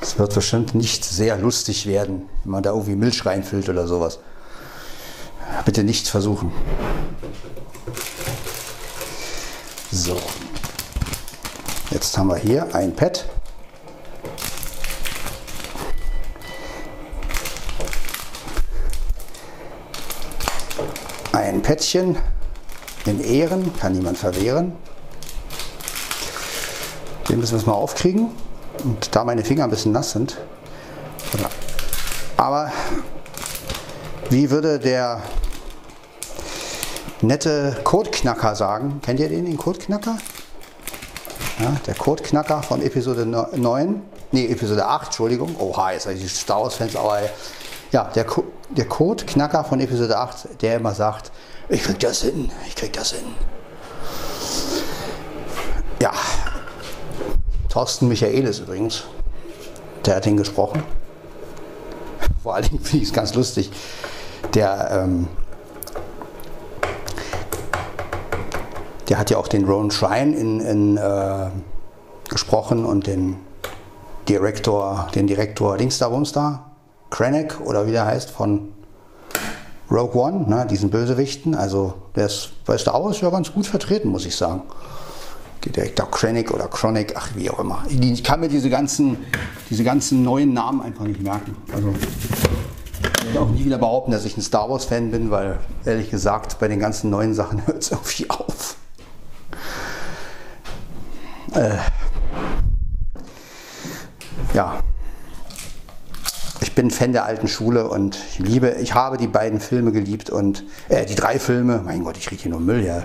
A: Es wird bestimmt nicht sehr lustig werden, wenn man da irgendwie Milch reinfüllt oder sowas. Bitte nicht versuchen. So. Jetzt haben wir hier ein Pad. Ein Päckchen in Ehren, kann niemand verwehren. Den müssen wir jetzt mal aufkriegen. Und da meine Finger ein bisschen nass sind, aber wie würde der nette Codeknacker sagen? Kennt ihr den, den Codeknacker? Ja, der Codeknacker von Episode 9, nee, Episode 8, Entschuldigung. Oha, jetzt habe ich die Star Wars-Fans, aber ja, der, Co der Codeknacker von Episode 8, der immer sagt, ich krieg das hin, ich krieg das hin. Ja, Thorsten Michaelis übrigens, der hat ihn gesprochen. (laughs) Vor allen Dingen finde ich es ganz lustig. Der, ähm, der hat ja auch den Ron Shrine in, in, äh, gesprochen und den Direktor, den Direktor Dings da, Krennic oder wie der heißt, von Rogue One, ne, diesen Bösewichten. Also der ist bei Star Wars ja ganz gut vertreten, muss ich sagen. Direktor Krennic oder Chronic, ach wie auch immer. Ich kann mir diese ganzen, diese ganzen neuen Namen einfach nicht merken. Also ich werde auch nie wieder behaupten, dass ich ein Star Wars Fan bin, weil ehrlich gesagt bei den ganzen neuen Sachen (laughs) hört es irgendwie auf. Äh, ja, ich bin Fan der alten Schule und ich liebe, ich habe die beiden Filme geliebt und äh, die drei Filme. Mein Gott, ich rieche hier nur Müll, ja.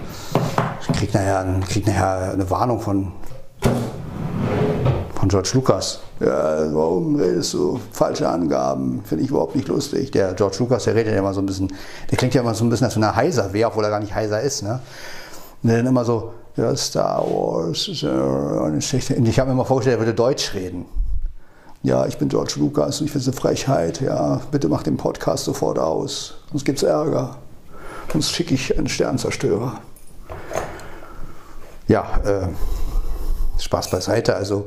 A: Ich krieg nachher, krieg nachher eine Warnung von, von George Lucas. Ja, warum redest du falsche Angaben? Finde ich überhaupt nicht lustig. Der George Lucas, der redet ja immer so ein bisschen, der klingt ja immer so ein bisschen als eine Heiser wäre, obwohl er gar nicht heiser ist. Ne? Und dann immer so, ja, Star Wars. Und ich habe mir immer vorgestellt, er würde Deutsch reden. Ja, ich bin George Lucas und ich finde es eine Frechheit. Ja, bitte mach den Podcast sofort aus, sonst gibt es Ärger. Sonst schicke ich einen Sternzerstörer ja, äh, Spaß beiseite. Also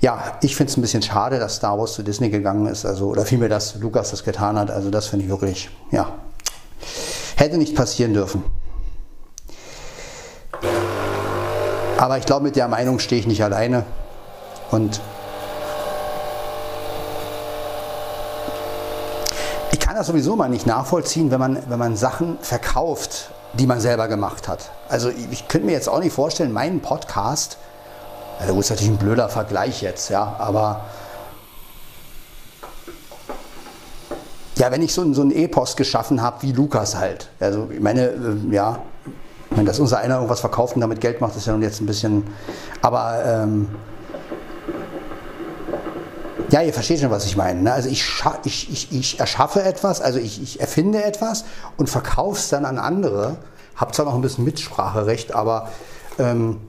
A: ja, ich finde es ein bisschen schade, dass Star Wars zu Disney gegangen ist, also oder vielmehr, dass Lukas das getan hat. Also das finde ich wirklich, ja, hätte nicht passieren dürfen. Aber ich glaube, mit der Meinung stehe ich nicht alleine. Und ich kann das sowieso mal nicht nachvollziehen, wenn man, wenn man Sachen verkauft die man selber gemacht hat. Also ich könnte mir jetzt auch nicht vorstellen, meinen Podcast, also gut, ist natürlich ein blöder Vergleich jetzt, ja, aber ja, wenn ich so, so einen Epos geschaffen habe wie Lukas halt, also ich meine, äh, ja, wenn das unser einer irgendwas verkauft und damit Geld macht, ist ja nun jetzt ein bisschen, aber ähm, ja, ihr versteht schon, was ich meine. Ne? Also ich, ich, ich, ich erschaffe etwas, also ich, ich erfinde etwas und verkaufe es dann an andere. Habe zwar noch ein bisschen Mitspracherecht, aber ähm,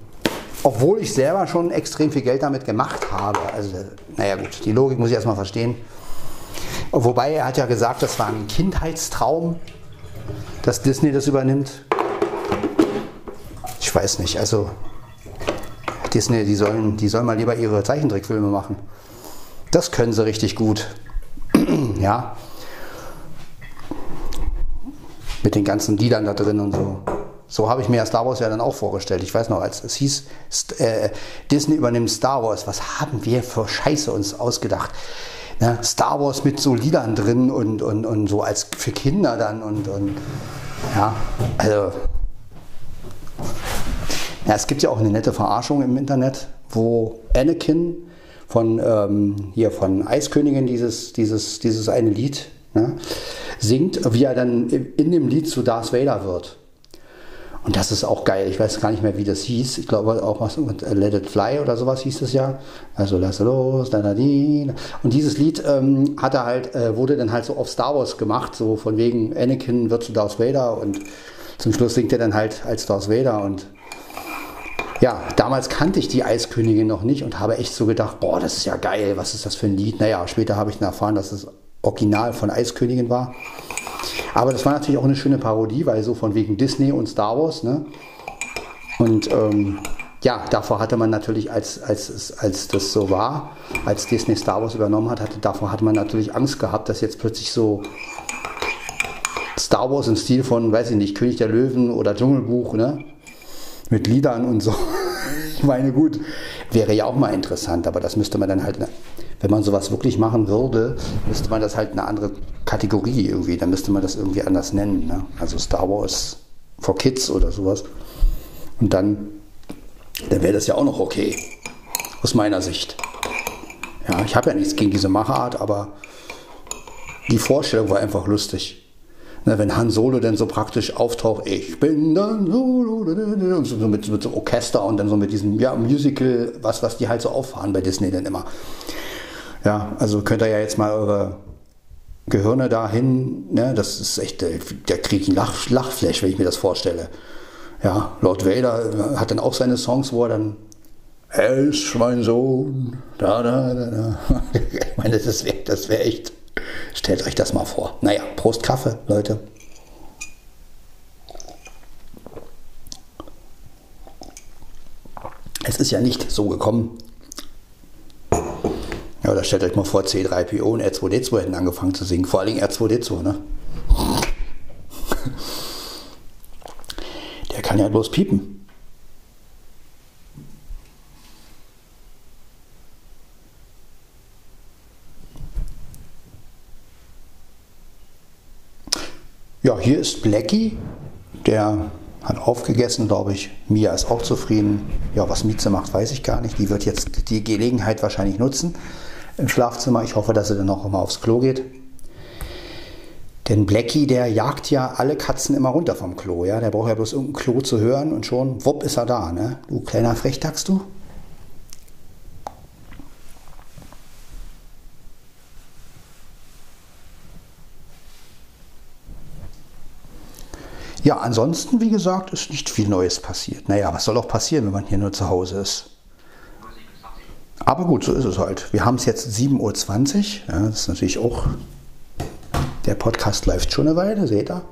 A: obwohl ich selber schon extrem viel Geld damit gemacht habe. Also, naja gut, die Logik muss ich erstmal verstehen. Wobei er hat ja gesagt, das war ein Kindheitstraum, dass Disney das übernimmt. Ich weiß nicht, also Disney, die sollen, die sollen mal lieber ihre Zeichentrickfilme machen. Das können sie richtig gut. (clears throat) ja. Mit den ganzen Liedern da drin und so. So habe ich mir Star Wars ja dann auch vorgestellt. Ich weiß noch, als es hieß, äh, Disney übernimmt Star Wars, was haben wir für Scheiße uns ausgedacht? Ne? Star Wars mit so Liedern drin und, und, und so als für Kinder dann und, und ja, also Ja, es gibt ja auch eine nette Verarschung im Internet, wo Anakin von ähm, hier von Eiskönigin dieses, dieses, dieses eine Lied ne, singt, wie er dann in dem Lied zu Darth Vader wird. Und das ist auch geil. Ich weiß gar nicht mehr, wie das hieß. Ich glaube auch was mit Let It Fly oder sowas hieß es ja. Also lass los, da, da, die. Und dieses Lied ähm, hat er halt, äh, wurde dann halt so auf Star Wars gemacht, so von wegen Anakin wird zu Darth Vader und zum Schluss singt er dann halt als Darth Vader und ja, damals kannte ich die Eiskönigin noch nicht und habe echt so gedacht, boah, das ist ja geil, was ist das für ein Lied? Naja, später habe ich dann erfahren, dass es Original von Eiskönigin war. Aber das war natürlich auch eine schöne Parodie, weil so von wegen Disney und Star Wars, ne? Und ähm, ja, davor hatte man natürlich, als, als, als das so war, als Disney Star Wars übernommen hat, hatte, davor hatte man natürlich Angst gehabt, dass jetzt plötzlich so Star Wars im Stil von, weiß ich nicht, König der Löwen oder Dschungelbuch, ne? Mit Liedern und so. (laughs) Ich meine, gut, wäre ja auch mal interessant, aber das müsste man dann halt, wenn man sowas wirklich machen würde, müsste man das halt eine andere Kategorie irgendwie, dann müsste man das irgendwie anders nennen. Ne? Also Star Wars for Kids oder sowas. Und dann, dann wäre das ja auch noch okay, aus meiner Sicht. Ja, ich habe ja nichts gegen diese Machart, aber die Vorstellung war einfach lustig. Na, wenn Han Solo dann so praktisch auftaucht, ich bin dann Solo, und so mit, mit so Orchester und dann so mit diesem ja, Musical, was, was die halt so auffahren bei Disney dann immer. Ja, also könnt ihr ja jetzt mal eure Gehirne dahin, ne, das ist echt, der kriege ich ein Lach, Lachflash, wenn ich mir das vorstelle. Ja, Lord Vader hat dann auch seine Songs, wo er dann er ist mein Sohn. Da, da, da, da. (laughs) Ich meine, das wäre das wär echt Stellt euch das mal vor. Naja, Prost Kaffee, Leute. Es ist ja nicht so gekommen. Ja, oder stellt euch mal vor, C3PO und R2D2 hätten angefangen zu singen. Vor allem R2D2, ne? Der kann ja bloß piepen. Ja, hier ist Blackie, der hat aufgegessen, glaube ich. Mia ist auch zufrieden. Ja, was Mieze macht, weiß ich gar nicht. Die wird jetzt die Gelegenheit wahrscheinlich nutzen im Schlafzimmer. Ich hoffe, dass sie dann auch mal aufs Klo geht. Denn Blackie, der jagt ja alle Katzen immer runter vom Klo. Ja? Der braucht ja bloß irgendein Klo zu hören und schon, wupp, ist er da. Ne? Du kleiner Frechdachs, du. Ja, ansonsten, wie gesagt, ist nicht viel Neues passiert. Naja, was soll auch passieren, wenn man hier nur zu Hause ist? Aber gut, so ist es halt. Wir haben es jetzt 7.20 Uhr. Ja, das ist natürlich auch. Der Podcast läuft schon eine Weile, seht ihr?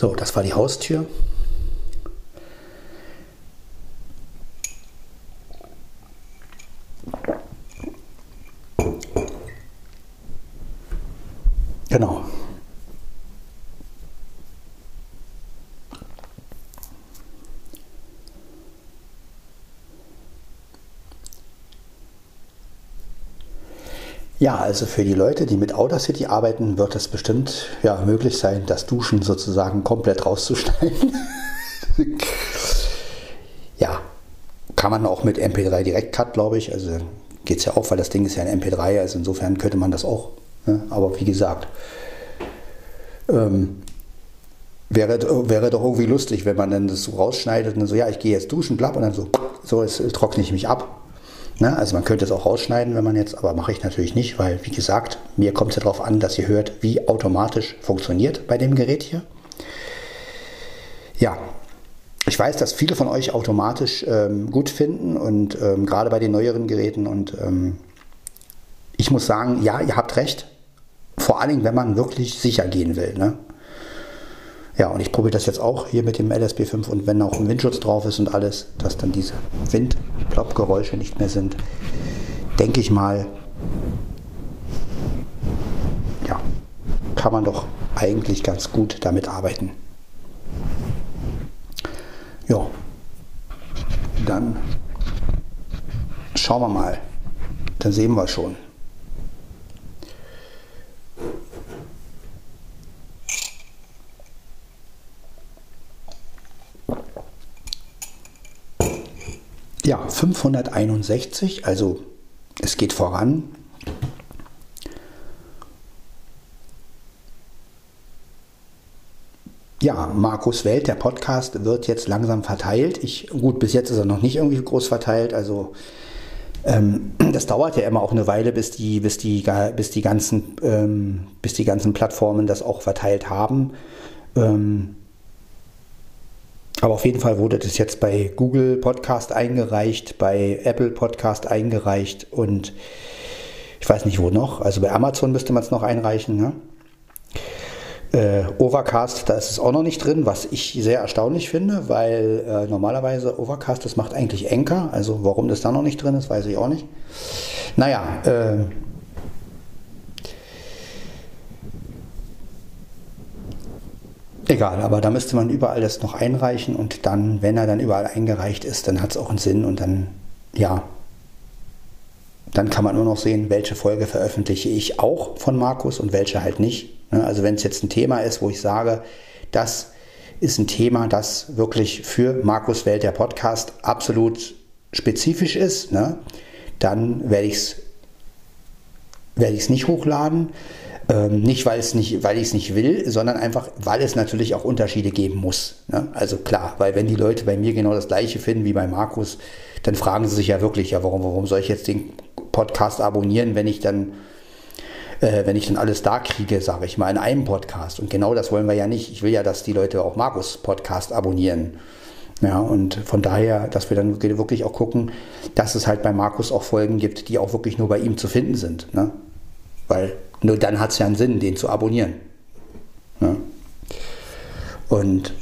A: So, das war die Haustür. Genau. Ja, also für die Leute, die mit Audacity arbeiten, wird es bestimmt ja, möglich sein, das Duschen sozusagen komplett rauszuschneiden. (laughs) ja, kann man auch mit MP3 Direct Cut, glaube ich. Also geht es ja auch, weil das Ding ist ja ein MP3, also insofern könnte man das auch. Ne? Aber wie gesagt, ähm, wäre, wäre doch irgendwie lustig, wenn man dann das so rausschneidet und so, ja, ich gehe jetzt duschen, blapp, und dann so, so, jetzt trockne ich mich ab. Ne? Also man könnte es auch rausschneiden, wenn man jetzt, aber mache ich natürlich nicht, weil wie gesagt, mir kommt es ja darauf an, dass ihr hört, wie automatisch funktioniert bei dem Gerät hier. Ja, ich weiß, dass viele von euch automatisch ähm, gut finden und ähm, gerade bei den neueren Geräten und ähm, ich muss sagen, ja, ihr habt recht. Vor allen Dingen, wenn man wirklich sicher gehen will. Ne? Ja, und ich probiere das jetzt auch hier mit dem LSP5 und wenn auch ein Windschutz drauf ist und alles, dass dann diese Windplopp-Geräusche nicht mehr sind, denke ich mal, ja, kann man doch eigentlich ganz gut damit arbeiten. Ja, dann schauen wir mal. Dann sehen wir schon. Ja, 561, also es geht voran. Ja, Markus Welt, der Podcast wird jetzt langsam verteilt. Ich, gut, bis jetzt ist er noch nicht irgendwie groß verteilt. Also ähm, (clears throat) das dauert ja immer auch eine Weile, bis die, bis die, bis die, ganzen, ähm, bis die ganzen Plattformen das auch verteilt haben. Ähm, aber auf jeden Fall wurde das jetzt bei Google Podcast eingereicht, bei Apple Podcast eingereicht und ich weiß nicht wo noch. Also bei Amazon müsste man es noch einreichen. Ne? Äh, Overcast, da ist es auch noch nicht drin, was ich sehr erstaunlich finde, weil äh, normalerweise Overcast, das macht eigentlich Enker. Also warum das da noch nicht drin ist, weiß ich auch nicht. Naja, äh, Egal, aber da müsste man überall das noch einreichen und dann, wenn er dann überall eingereicht ist, dann hat es auch einen Sinn und dann, ja, dann kann man nur noch sehen, welche Folge veröffentliche ich auch von Markus und welche halt nicht. Ne, also wenn es jetzt ein Thema ist, wo ich sage, das ist ein Thema, das wirklich für Markus Welt, der Podcast, absolut spezifisch ist, ne, dann werde ich es werde ich es nicht hochladen. Ähm, nicht, weil, es nicht, weil ich es nicht will, sondern einfach, weil es natürlich auch Unterschiede geben muss. Ne? Also klar, weil wenn die Leute bei mir genau das gleiche finden wie bei Markus, dann fragen sie sich ja wirklich, ja, warum, warum soll ich jetzt den Podcast abonnieren, wenn ich dann äh, wenn ich dann alles da kriege, sage ich mal, in einem Podcast. Und genau das wollen wir ja nicht. Ich will ja, dass die Leute auch Markus Podcast abonnieren. Ja, und von daher, dass wir dann wirklich auch gucken, dass es halt bei Markus auch Folgen gibt, die auch wirklich nur bei ihm zu finden sind. Ne? Weil nur dann hat es ja einen Sinn, den zu abonnieren. Ne? Und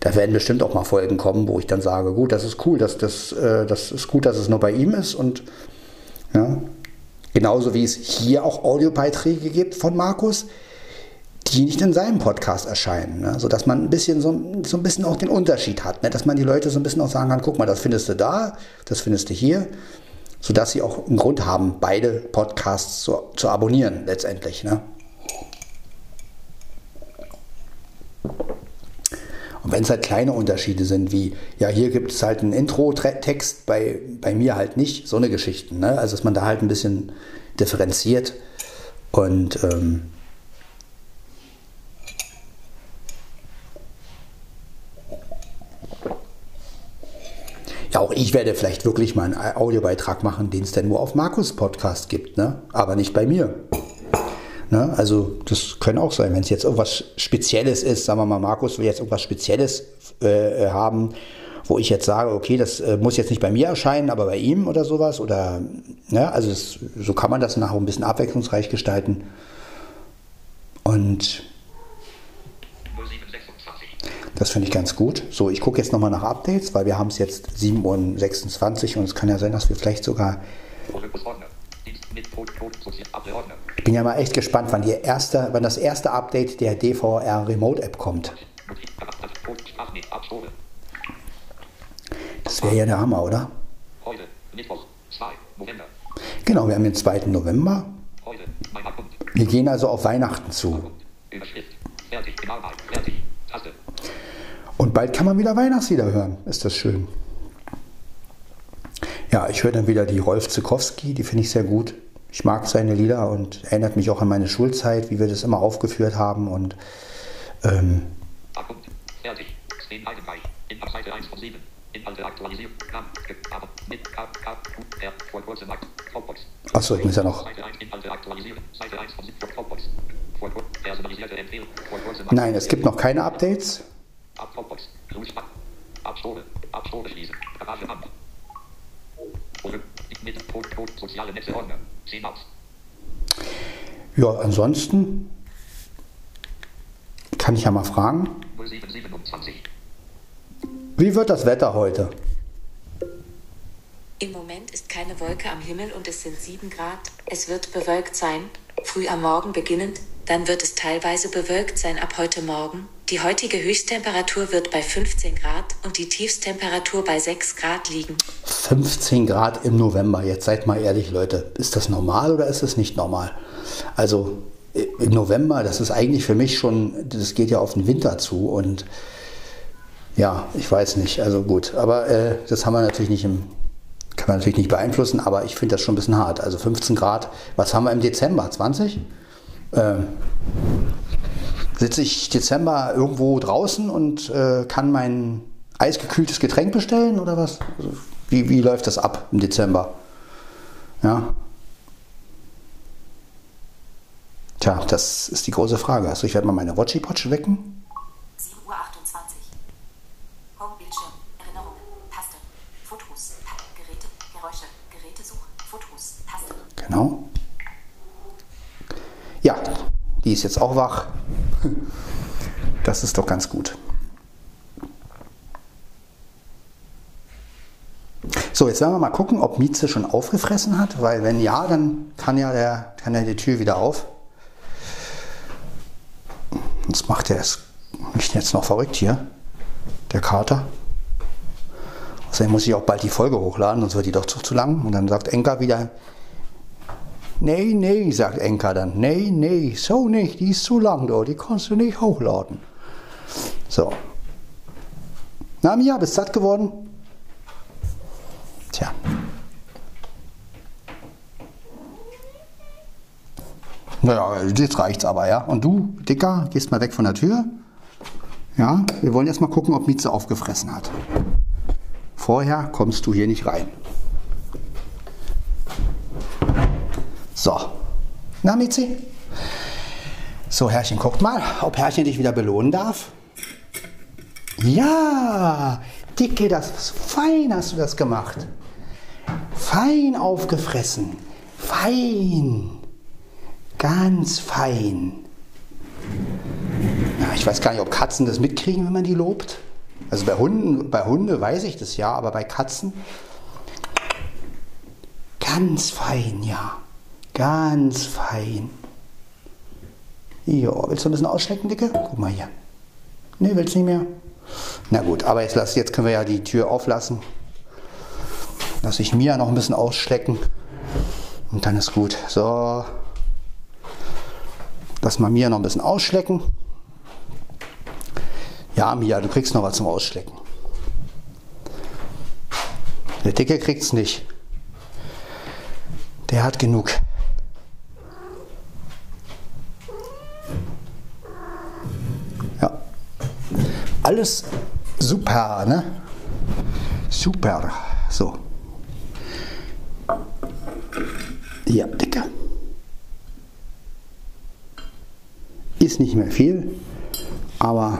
A: da werden bestimmt auch mal Folgen kommen, wo ich dann sage, gut, das ist cool, das, das, äh, das ist gut, dass es nur bei ihm ist. Und ja, Genauso wie es hier auch Audiobeiträge gibt von Markus, die nicht in seinem Podcast erscheinen. Ne? Sodass man ein bisschen so, so ein bisschen auch den Unterschied hat. Ne? Dass man die Leute so ein bisschen auch sagen kann, guck mal, das findest du da, das findest du hier. Sodass sie auch einen Grund haben, beide Podcasts zu, zu abonnieren letztendlich. Ne? Und wenn es halt kleine Unterschiede sind, wie, ja, hier gibt es halt einen Intro-Text, bei, bei mir halt nicht, so eine Geschichte. Ne? Also, dass man da halt ein bisschen differenziert und ähm, auch ich werde vielleicht wirklich mal einen Audiobeitrag machen, den es dann nur auf Markus Podcast gibt, ne? aber nicht bei mir. Ne? Also das können auch sein, wenn es jetzt irgendwas Spezielles ist, sagen wir mal, Markus will jetzt irgendwas Spezielles äh, äh, haben, wo ich jetzt sage, okay, das äh, muss jetzt nicht bei mir erscheinen, aber bei ihm oder sowas. Oder, ne? also das, so kann man das nachher ein bisschen abwechslungsreich gestalten. Und das finde ich ganz gut. So, ich gucke jetzt nochmal nach Updates, weil wir haben es jetzt 7.26 Uhr und es kann ja sein, dass wir vielleicht sogar ich bin ja mal echt gespannt, wann, erste, wann das erste Update der DVR Remote App kommt. Das wäre ja der Hammer, oder? Genau, wir haben den 2. November. Wir gehen also auf Weihnachten zu. Und bald kann man wieder Weihnachtslieder hören. Ist das schön. Ja, ich höre dann wieder die Rolf Zukowski, die finde ich sehr gut ich mag seine Lieder und erinnert mich auch an meine Schulzeit, wie wir das immer aufgeführt haben. Und ähm, fertig. Inhalt Seite 1 von 7. Inhalte aktualisiert. Aber mit K, K, R, vor kurzem Dropbox. Achso, ich muss ja noch. Nein, es gibt noch keine Updates. Abstore, Abstore schließen. Garage an. Mit Code, Code, soziale Netze, Ordner. Ja, ansonsten kann ich ja mal fragen.
B: 0727.
A: Wie wird das Wetter heute?
C: Im Moment ist keine Wolke am Himmel und es sind 7 Grad. Es wird bewölkt sein, früh am Morgen beginnend, dann wird es teilweise bewölkt sein ab heute Morgen. Die heutige Höchsttemperatur wird bei 15 Grad und die Tiefstemperatur bei 6 Grad liegen.
A: 15 Grad im November. Jetzt seid mal ehrlich, Leute. Ist das normal oder ist es nicht normal? Also äh, im November, das ist eigentlich für mich schon, das geht ja auf den Winter zu und ja, ich weiß nicht. Also gut, aber äh, das haben wir natürlich nicht im, kann man natürlich nicht beeinflussen, aber ich finde das schon ein bisschen hart. Also 15 Grad, was haben wir im Dezember? 20? Ähm, sitze ich Dezember irgendwo draußen und äh, kann mein eisgekühltes Getränk bestellen oder was? Also, wie, wie läuft das ab im Dezember? Ja. Tja, das ist die große Frage. Also ich werde mal meine Watchy Potch wecken.
C: 7.28 Uhr. Homebildschirm. Erinnerungen. Taste. Fotos. Geräte. Geräusche. Geräte suchen. Fotos. Taste.
A: Genau. Ja, die ist jetzt auch wach. Das ist doch ganz gut. So, jetzt werden wir mal gucken, ob Mieze schon aufgefressen hat, weil wenn ja, dann kann ja, der, kann ja die Tür wieder auf. Sonst macht er es mich jetzt noch verrückt hier, der Kater. Außerdem muss ich auch bald die Folge hochladen, sonst wird die doch zu, zu lang. Und dann sagt Enka wieder, nee, nee, sagt Enka dann, nee, nee, so nicht, die ist zu lang, du, die kannst du nicht hochladen. So. Na, Mia, bist satt geworden? Tja. Naja, jetzt reicht's aber, ja. Und du, Dicker, gehst mal weg von der Tür. Ja, wir wollen erst mal gucken, ob Mieze aufgefressen hat. Vorher kommst du hier nicht rein. So. Na, Miezi? So, Herrchen, guckt mal, ob Herrchen dich wieder belohnen darf. Ja, Dicke, das fein hast du das gemacht. Fein aufgefressen. Fein. Ganz fein. Na, ich weiß gar nicht, ob Katzen das mitkriegen, wenn man die lobt. Also bei Hunden, bei Hunde weiß ich das ja, aber bei Katzen ganz fein, ja. Ganz fein. Ja, willst du ein bisschen ausschlecken, Dicke? Guck mal hier. Ne, willst du nicht mehr? Na gut, aber jetzt, lass, jetzt können wir ja die Tür auflassen. Lass ich Mia noch ein bisschen ausschlecken. Und dann ist gut. So. Lass mal Mia noch ein bisschen ausschlecken. Ja, Mia, du kriegst noch was zum Ausschlecken. Der Dicke kriegt's nicht. Der hat genug. Alles super, ne? Super. So. Ja, Dicke. Ist nicht mehr viel, aber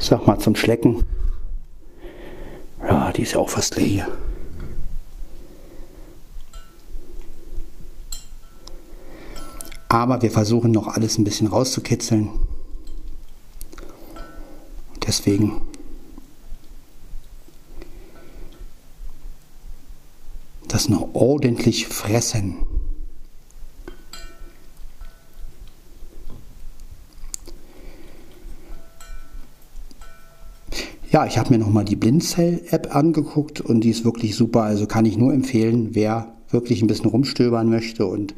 A: ich sag mal zum Schlecken. Ja, die ist ja auch fast leer hier. Aber wir versuchen noch alles ein bisschen rauszukitzeln. Deswegen das noch ordentlich fressen. Ja, ich habe mir nochmal die Blindzell-App angeguckt und die ist wirklich super. Also kann ich nur empfehlen, wer wirklich ein bisschen rumstöbern möchte und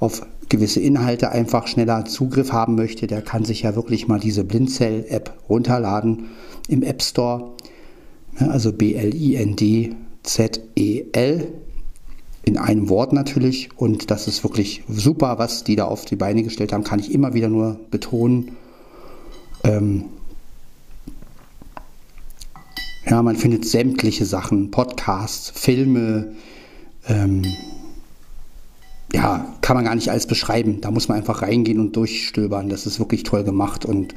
A: auf gewisse Inhalte einfach schneller Zugriff haben möchte, der kann sich ja wirklich mal diese Blindzell-App runterladen im App Store. Also B-L-I-N-D-Z-E-L in einem Wort natürlich. Und das ist wirklich super, was die da auf die Beine gestellt haben, kann ich immer wieder nur betonen. Ähm, ja, man findet sämtliche Sachen, Podcasts, Filme, ähm, ja, kann man gar nicht alles beschreiben. Da muss man einfach reingehen und durchstöbern. Das ist wirklich toll gemacht und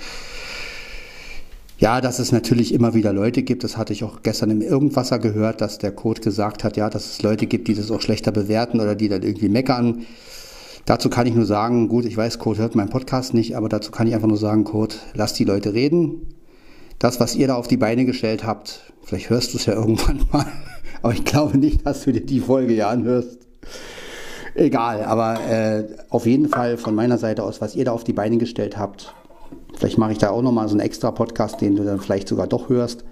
A: ja, dass es natürlich immer wieder Leute gibt, das hatte ich auch gestern im Irgendwasser gehört, dass der Code gesagt hat, ja, dass es Leute gibt, die das auch schlechter bewerten oder die dann irgendwie meckern. Dazu kann ich nur sagen, gut, ich weiß, Kurt hört meinen Podcast nicht, aber dazu kann ich einfach nur sagen, Kurt, lass die Leute reden. Das, was ihr da auf die Beine gestellt habt, vielleicht hörst du es ja (laughs) irgendwann mal, aber ich glaube nicht, dass du dir die Folge ja anhörst. Egal, aber äh, auf jeden Fall von meiner Seite aus, was ihr da auf die Beine gestellt habt, vielleicht mache ich da auch nochmal so einen extra Podcast, den du dann vielleicht sogar doch hörst.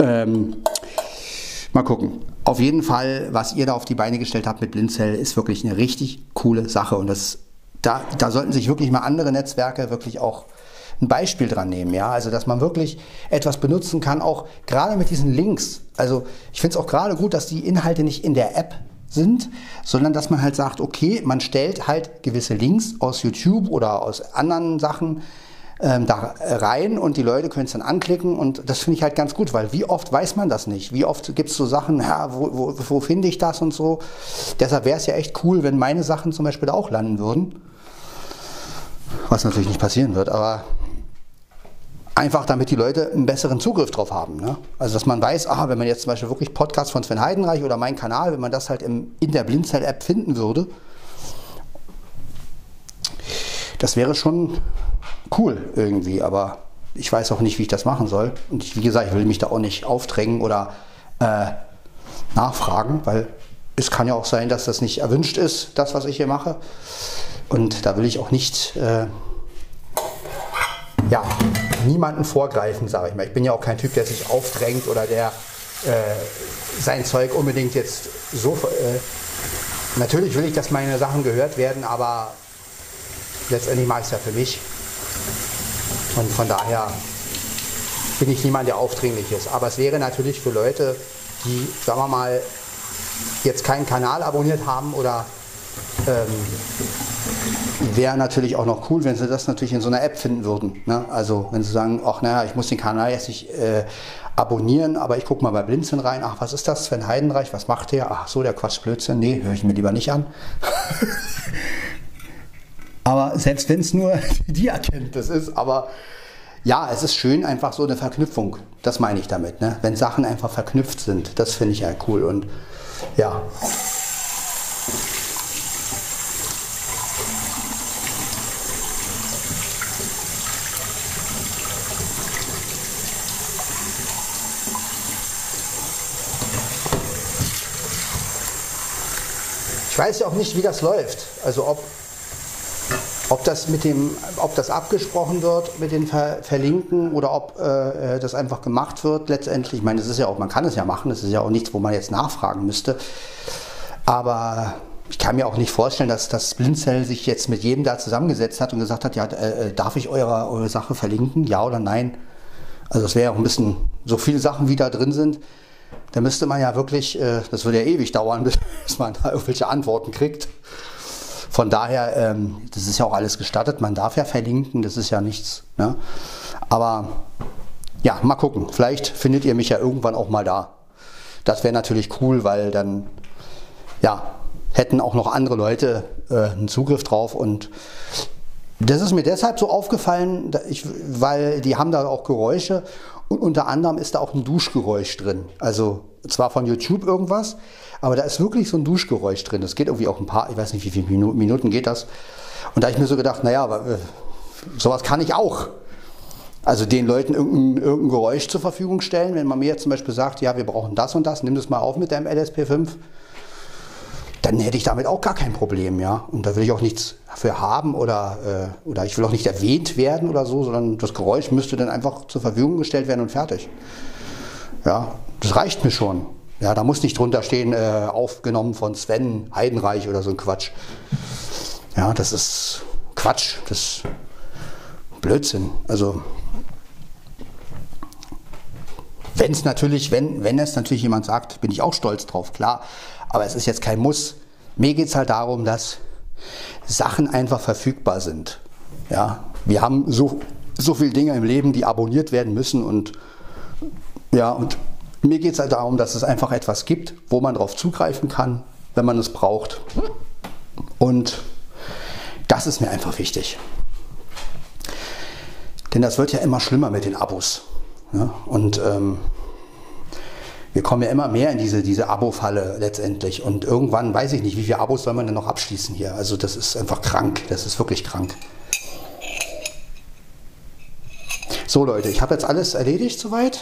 A: Ähm, mal gucken. Auf jeden Fall, was ihr da auf die Beine gestellt habt mit Blindzell, ist wirklich eine richtig coole Sache. Und das, da, da sollten sich wirklich mal andere Netzwerke wirklich auch ein Beispiel dran nehmen. Ja? Also, dass man wirklich etwas benutzen kann, auch gerade mit diesen Links. Also, ich finde es auch gerade gut, dass die Inhalte nicht in der App sind, sondern dass man halt sagt, okay, man stellt halt gewisse Links aus YouTube oder aus anderen Sachen ähm, da rein und die Leute können es dann anklicken und das finde ich halt ganz gut, weil wie oft weiß man das nicht? Wie oft gibt es so Sachen, ja, wo, wo, wo finde ich das und so? Deshalb wäre es ja echt cool, wenn meine Sachen zum Beispiel da auch landen würden. Was natürlich nicht passieren wird, aber einfach damit die Leute einen besseren Zugriff drauf haben. Ne? Also dass man weiß, ah, wenn man jetzt zum Beispiel wirklich Podcast von Sven Heidenreich oder mein Kanal, wenn man das halt im, in der Blindzell-App finden würde, das wäre schon cool irgendwie, aber ich weiß auch nicht, wie ich das machen soll. Und ich, wie gesagt, ich will mich da auch nicht aufdrängen oder äh, nachfragen, weil es kann ja auch sein, dass das nicht erwünscht ist, das, was ich hier mache. Und da will ich auch nicht, äh, ja, niemanden vorgreifen, sage ich mal. Ich bin ja auch kein Typ, der sich aufdrängt oder der äh, sein Zeug unbedingt jetzt so. Äh, natürlich will ich, dass meine Sachen gehört werden, aber letztendlich mache ich es ja für mich. Und von daher bin ich niemand, der aufdringlich ist. Aber es wäre natürlich für Leute, die, sagen wir mal, jetzt keinen Kanal abonniert haben oder ähm, wäre natürlich auch noch cool, wenn sie das natürlich in so einer App finden würden. Ne? Also wenn sie sagen, ach naja, ich muss den Kanal jetzt nicht äh, abonnieren, aber ich gucke mal bei Blinzeln rein, ach was ist das, Sven Heidenreich, was macht der? Ach so, der Quatsch Blödsinn, nee, höre ich mir lieber nicht an. (laughs) Aber selbst wenn es nur (laughs) die Erkenntnis ist, aber ja, es ist schön, einfach so eine Verknüpfung. Das meine ich damit. Ne? Wenn Sachen einfach verknüpft sind, das finde ich ja cool. Und ja. Ich weiß ja auch nicht, wie das läuft. Also ob ob das mit dem, ob das abgesprochen wird mit den Ver Verlinken oder ob äh, das einfach gemacht wird letztendlich. Ich meine, das ist ja auch, man kann es ja machen, das ist ja auch nichts, wo man jetzt nachfragen müsste. Aber ich kann mir auch nicht vorstellen, dass das Blindzell sich jetzt mit jedem da zusammengesetzt hat und gesagt hat, ja, äh, darf ich eure, eure Sache verlinken, ja oder nein? Also es wäre ja auch ein bisschen, so viele Sachen wie da drin sind, da müsste man ja wirklich, äh, das würde ja ewig dauern, (laughs) bis man da irgendwelche Antworten kriegt. Von daher, ähm, das ist ja auch alles gestattet. Man darf ja verlinken, das ist ja nichts. Ne? Aber ja, mal gucken. Vielleicht findet ihr mich ja irgendwann auch mal da. Das wäre natürlich cool, weil dann ja, hätten auch noch andere Leute äh, einen Zugriff drauf und das ist mir deshalb so aufgefallen, ich, weil die haben da auch Geräusche und unter anderem ist da auch ein Duschgeräusch drin. Also zwar von YouTube irgendwas, aber da ist wirklich so ein Duschgeräusch drin. Das geht irgendwie auch ein paar, ich weiß nicht, wie viele Minuten geht das. Und da habe ich mir so gedacht, naja, aber, äh, sowas kann ich auch. Also den Leuten irgendein, irgendein, Geräusch zur Verfügung stellen. Wenn man mir jetzt zum Beispiel sagt, ja, wir brauchen das und das, nimm das mal auf mit deinem LSP5, dann hätte ich damit auch gar kein Problem, ja. Und da will ich auch nichts dafür haben oder, äh, oder ich will auch nicht erwähnt werden oder so, sondern das Geräusch müsste dann einfach zur Verfügung gestellt werden und fertig. Ja, das reicht mir schon. Ja, da muss nicht drunter stehen, äh, aufgenommen von Sven Heidenreich oder so ein Quatsch. Ja, das ist Quatsch, das ist Blödsinn. Also, wenn es natürlich, wenn, wenn es natürlich jemand sagt, bin ich auch stolz drauf, klar. Aber es ist jetzt kein Muss. Mir geht es halt darum, dass Sachen einfach verfügbar sind. Ja, wir haben so, so viele Dinge im Leben, die abonniert werden müssen und ja, und mir geht es halt darum, dass es einfach etwas gibt, wo man darauf zugreifen kann, wenn man es braucht. Und das ist mir einfach wichtig. Denn das wird ja immer schlimmer mit den Abos. Ja? Und ähm, wir kommen ja immer mehr in diese, diese Abo-Falle letztendlich. Und irgendwann weiß ich nicht, wie viele Abos soll man denn noch abschließen hier. Also das ist einfach krank. Das ist wirklich krank. So Leute, ich habe jetzt alles erledigt soweit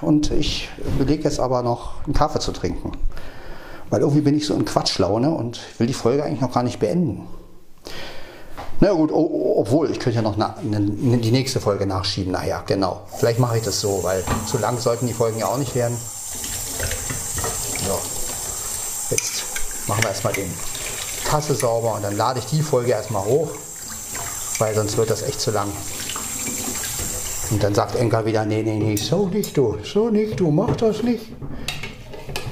A: und ich belege jetzt aber noch einen Kaffee zu trinken. Weil irgendwie bin ich so in Quatschlaune und will die Folge eigentlich noch gar nicht beenden. Na gut, obwohl, ich könnte ja noch na, die nächste Folge nachschieben nachher, genau. Vielleicht mache ich das so, weil zu lang sollten die Folgen ja auch nicht werden. So, jetzt machen wir erstmal den Tasse sauber und dann lade ich die Folge erstmal hoch, weil sonst wird das echt zu lang. Und dann sagt Enka wieder, nee, nee, nee, so nicht du, so nicht du, mach das nicht.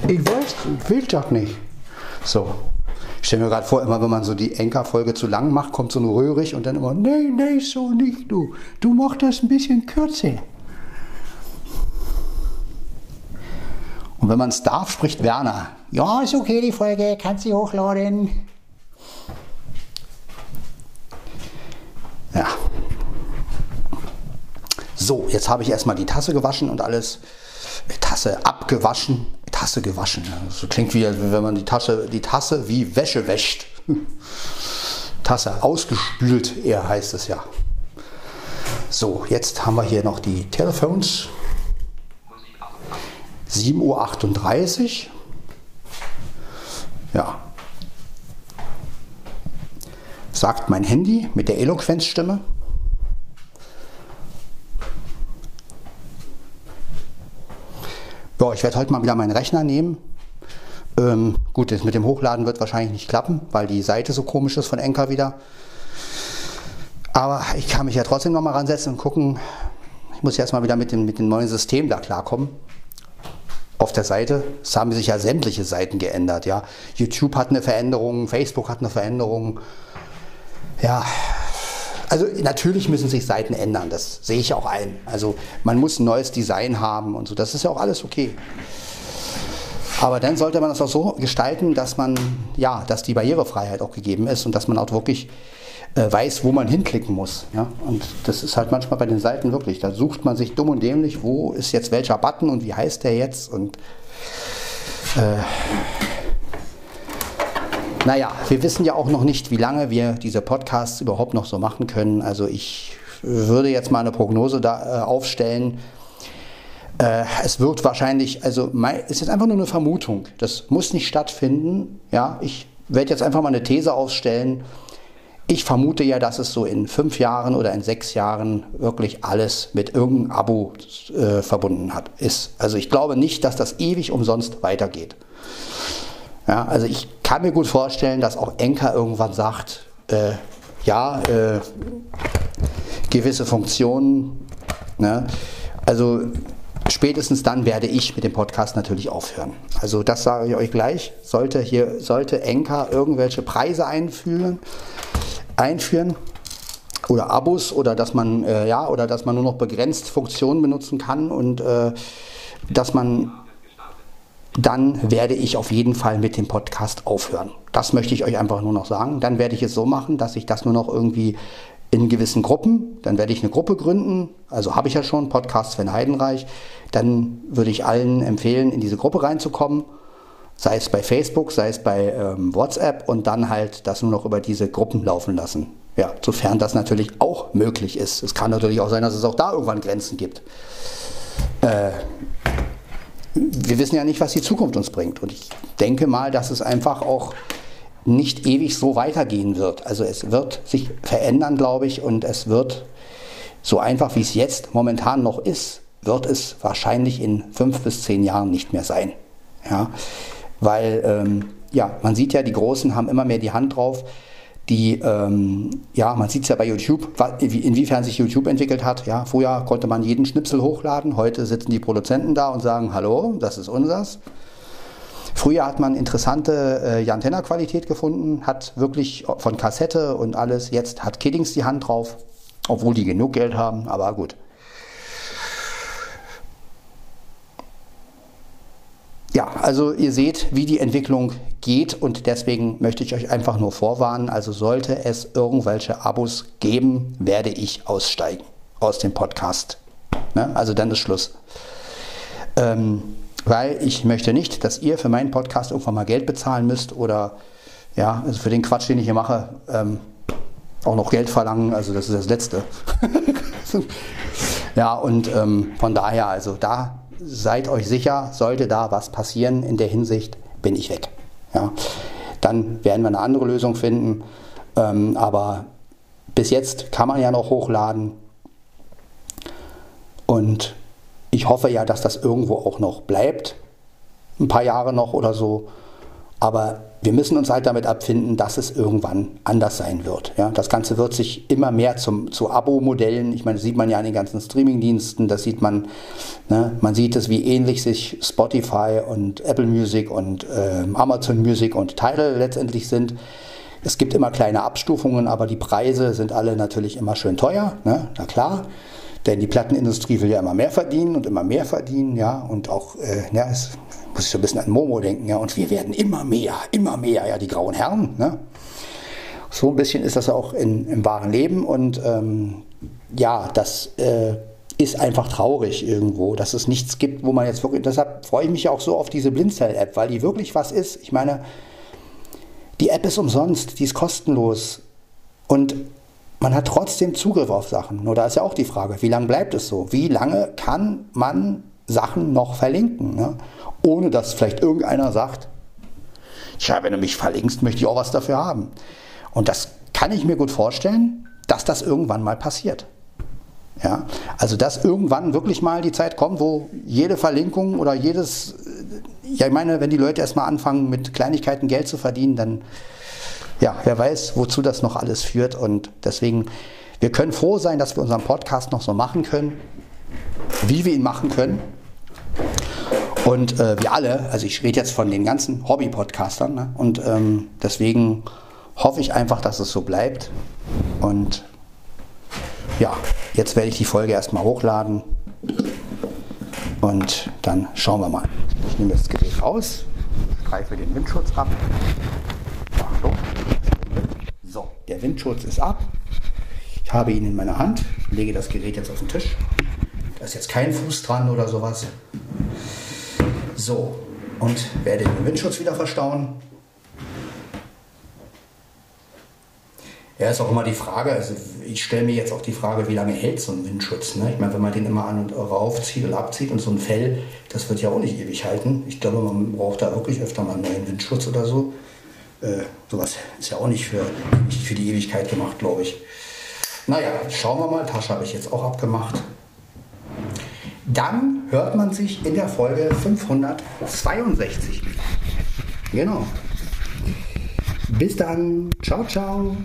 A: Ich weiß, will das nicht. So, ich stelle mir gerade vor, immer wenn man so die Enka-Folge zu lang macht, kommt so nur röhrig und dann immer, nee, nee, so nicht du. Du machst das ein bisschen kürzer. Und wenn man es darf, spricht Werner. Ja, ist okay, die Folge, kannst sie hochladen. Ja. So, jetzt habe ich erstmal die Tasse gewaschen und alles. Tasse abgewaschen. Tasse gewaschen. So klingt wie, wenn man die Tasse, die Tasse wie Wäsche wäscht. (laughs) Tasse ausgespült, eher heißt es ja. So, jetzt haben wir hier noch die Telefons. 7.38 Uhr. Ja. Sagt mein Handy mit der Eloquenzstimme. Ja, ich werde heute mal wieder meinen Rechner nehmen. Ähm, gut, das mit dem Hochladen wird wahrscheinlich nicht klappen, weil die Seite so komisch ist von Enker wieder. Aber ich kann mich ja trotzdem noch mal ransetzen und gucken. Ich muss jetzt mal wieder mit dem, mit dem neuen System da klarkommen auf der Seite. Es haben sich ja sämtliche Seiten geändert. Ja. YouTube hat eine Veränderung, Facebook hat eine Veränderung. Ja, also natürlich müssen sich Seiten ändern, das sehe ich auch ein. Also man muss ein neues Design haben und so, das ist ja auch alles okay. Aber dann sollte man das auch so gestalten, dass man, ja, dass die Barrierefreiheit auch gegeben ist und dass man auch wirklich weiß, wo man hinklicken muss. Ja? Und das ist halt manchmal bei den Seiten wirklich. Da sucht man sich dumm und dämlich, wo ist jetzt welcher Button und wie heißt der jetzt und äh, naja, wir wissen ja auch noch nicht, wie lange wir diese Podcasts überhaupt noch so machen können. Also ich würde jetzt mal eine Prognose da äh, aufstellen. Äh, es wird wahrscheinlich, also mein, es ist einfach nur eine Vermutung. Das muss nicht stattfinden. Ja, ich werde jetzt einfach mal eine These aufstellen. Ich vermute ja, dass es so in fünf Jahren oder in sechs Jahren wirklich alles mit irgendeinem Abo äh, verbunden hat, ist. Also ich glaube nicht, dass das ewig umsonst weitergeht. Ja, also ich kann mir gut vorstellen, dass auch Enker irgendwann sagt, äh, ja, äh, gewisse Funktionen, ne? also spätestens dann werde ich mit dem Podcast natürlich aufhören. Also das sage ich euch gleich. Sollte hier sollte Enker irgendwelche Preise einführen, einführen oder Abos oder dass man äh, ja oder dass man nur noch begrenzt Funktionen benutzen kann und äh, dass man dann werde ich auf jeden Fall mit dem Podcast aufhören. Das möchte ich euch einfach nur noch sagen. Dann werde ich es so machen, dass ich das nur noch irgendwie in gewissen Gruppen, dann werde ich eine Gruppe gründen, also habe ich ja schon, Podcast Sven Heidenreich, dann würde ich allen empfehlen, in diese Gruppe reinzukommen sei es bei Facebook, sei es bei ähm, WhatsApp und dann halt das nur noch über diese Gruppen laufen lassen. Ja, sofern das natürlich auch möglich ist. Es kann natürlich auch sein, dass es auch da irgendwann Grenzen gibt. Äh, wir wissen ja nicht, was die Zukunft uns bringt. Und ich denke mal, dass es einfach auch nicht ewig so weitergehen wird. Also es wird sich verändern, glaube ich, und es wird so einfach, wie es jetzt momentan noch ist, wird es wahrscheinlich in fünf bis zehn Jahren nicht mehr sein. Ja, weil ähm, ja, man sieht ja, die Großen haben immer mehr die Hand drauf. Die, ähm, ja, man sieht es ja bei YouTube, inwiefern sich YouTube entwickelt hat. Ja, früher konnte man jeden Schnipsel hochladen, heute sitzen die Produzenten da und sagen, hallo, das ist unsers. Früher hat man interessante äh, Antenna-Qualität gefunden, hat wirklich von Kassette und alles. Jetzt hat Kiddings die Hand drauf, obwohl die genug Geld haben, aber gut. Ja, also ihr seht, wie die Entwicklung geht und deswegen möchte ich euch einfach nur vorwarnen. Also sollte es irgendwelche Abos geben, werde ich aussteigen aus dem Podcast. Ne? Also dann ist Schluss. Ähm, weil ich möchte nicht, dass ihr für meinen Podcast irgendwann mal Geld bezahlen müsst oder ja, also für den Quatsch, den ich hier mache, ähm, auch noch Geld verlangen. Also das ist das Letzte. (laughs) ja, und ähm, von daher, also da seid euch sicher, sollte da was passieren in der Hinsicht, bin ich weg. Ja, dann werden wir eine andere Lösung finden. Ähm, aber bis jetzt kann man ja noch hochladen. Und ich hoffe ja, dass das irgendwo auch noch bleibt. Ein paar Jahre noch oder so. Aber wir müssen uns halt damit abfinden, dass es irgendwann anders sein wird. Ja, das Ganze wird sich immer mehr zum, zu Abo-Modellen, ich meine, das sieht man ja an den ganzen Streaming-Diensten, das sieht man, ne, man sieht es, wie ähnlich sich Spotify und Apple Music und äh, Amazon Music und Tidal letztendlich sind. Es gibt immer kleine Abstufungen, aber die Preise sind alle natürlich immer schön teuer, ne? na klar. Denn die Plattenindustrie will ja immer mehr verdienen und immer mehr verdienen, ja. Und auch, äh, ja, es muss ich so ein bisschen an Momo denken, ja. Und wir werden immer mehr, immer mehr, ja, die grauen Herren, ne? So ein bisschen ist das auch in, im wahren Leben und ähm, ja, das äh, ist einfach traurig irgendwo, dass es nichts gibt, wo man jetzt wirklich, deshalb freue ich mich auch so auf diese Blindzell-App, weil die wirklich was ist. Ich meine, die App ist umsonst, die ist kostenlos und man hat trotzdem Zugriff auf Sachen. Nur da ist ja auch die Frage, wie lange bleibt es so? Wie lange kann man Sachen noch verlinken? Ne? Ohne dass vielleicht irgendeiner sagt, tja, wenn du mich verlinkst, möchte ich auch was dafür haben. Und das kann ich mir gut vorstellen, dass das irgendwann mal passiert. Ja, also dass irgendwann wirklich mal die Zeit kommt, wo jede Verlinkung oder jedes, ja ich meine, wenn die Leute erstmal anfangen mit Kleinigkeiten Geld zu verdienen, dann ja, wer weiß, wozu das noch alles führt. Und deswegen, wir können froh sein, dass wir unseren Podcast noch so machen können, wie wir ihn machen können. Und äh, wir alle, also ich rede jetzt von den ganzen Hobby-Podcastern, ne? und ähm, deswegen hoffe ich einfach, dass es so bleibt. Und ja, jetzt werde ich die Folge erstmal hochladen und dann schauen wir mal. Ich nehme das Gerät raus, greife den Windschutz ab. So, der Windschutz ist ab. Ich habe ihn in meiner Hand, lege das Gerät jetzt auf den Tisch. Da ist jetzt kein Fuß dran oder sowas. So, und werde den Windschutz wieder verstauen. Ja, ist auch immer die Frage, also ich stelle mir jetzt auch die Frage, wie lange hält so ein Windschutz? Ne? Ich meine, wenn man den immer an und raufzieht und abzieht und so ein Fell, das wird ja auch nicht ewig halten. Ich glaube, man braucht da wirklich öfter mal einen neuen Windschutz oder so. Äh, sowas ist ja auch nicht für, nicht für die Ewigkeit gemacht, glaube ich. Naja, schauen wir mal. Tasche habe ich jetzt auch abgemacht. Dann hört man sich in der Folge 562 Genau. Bis dann. Ciao, ciao.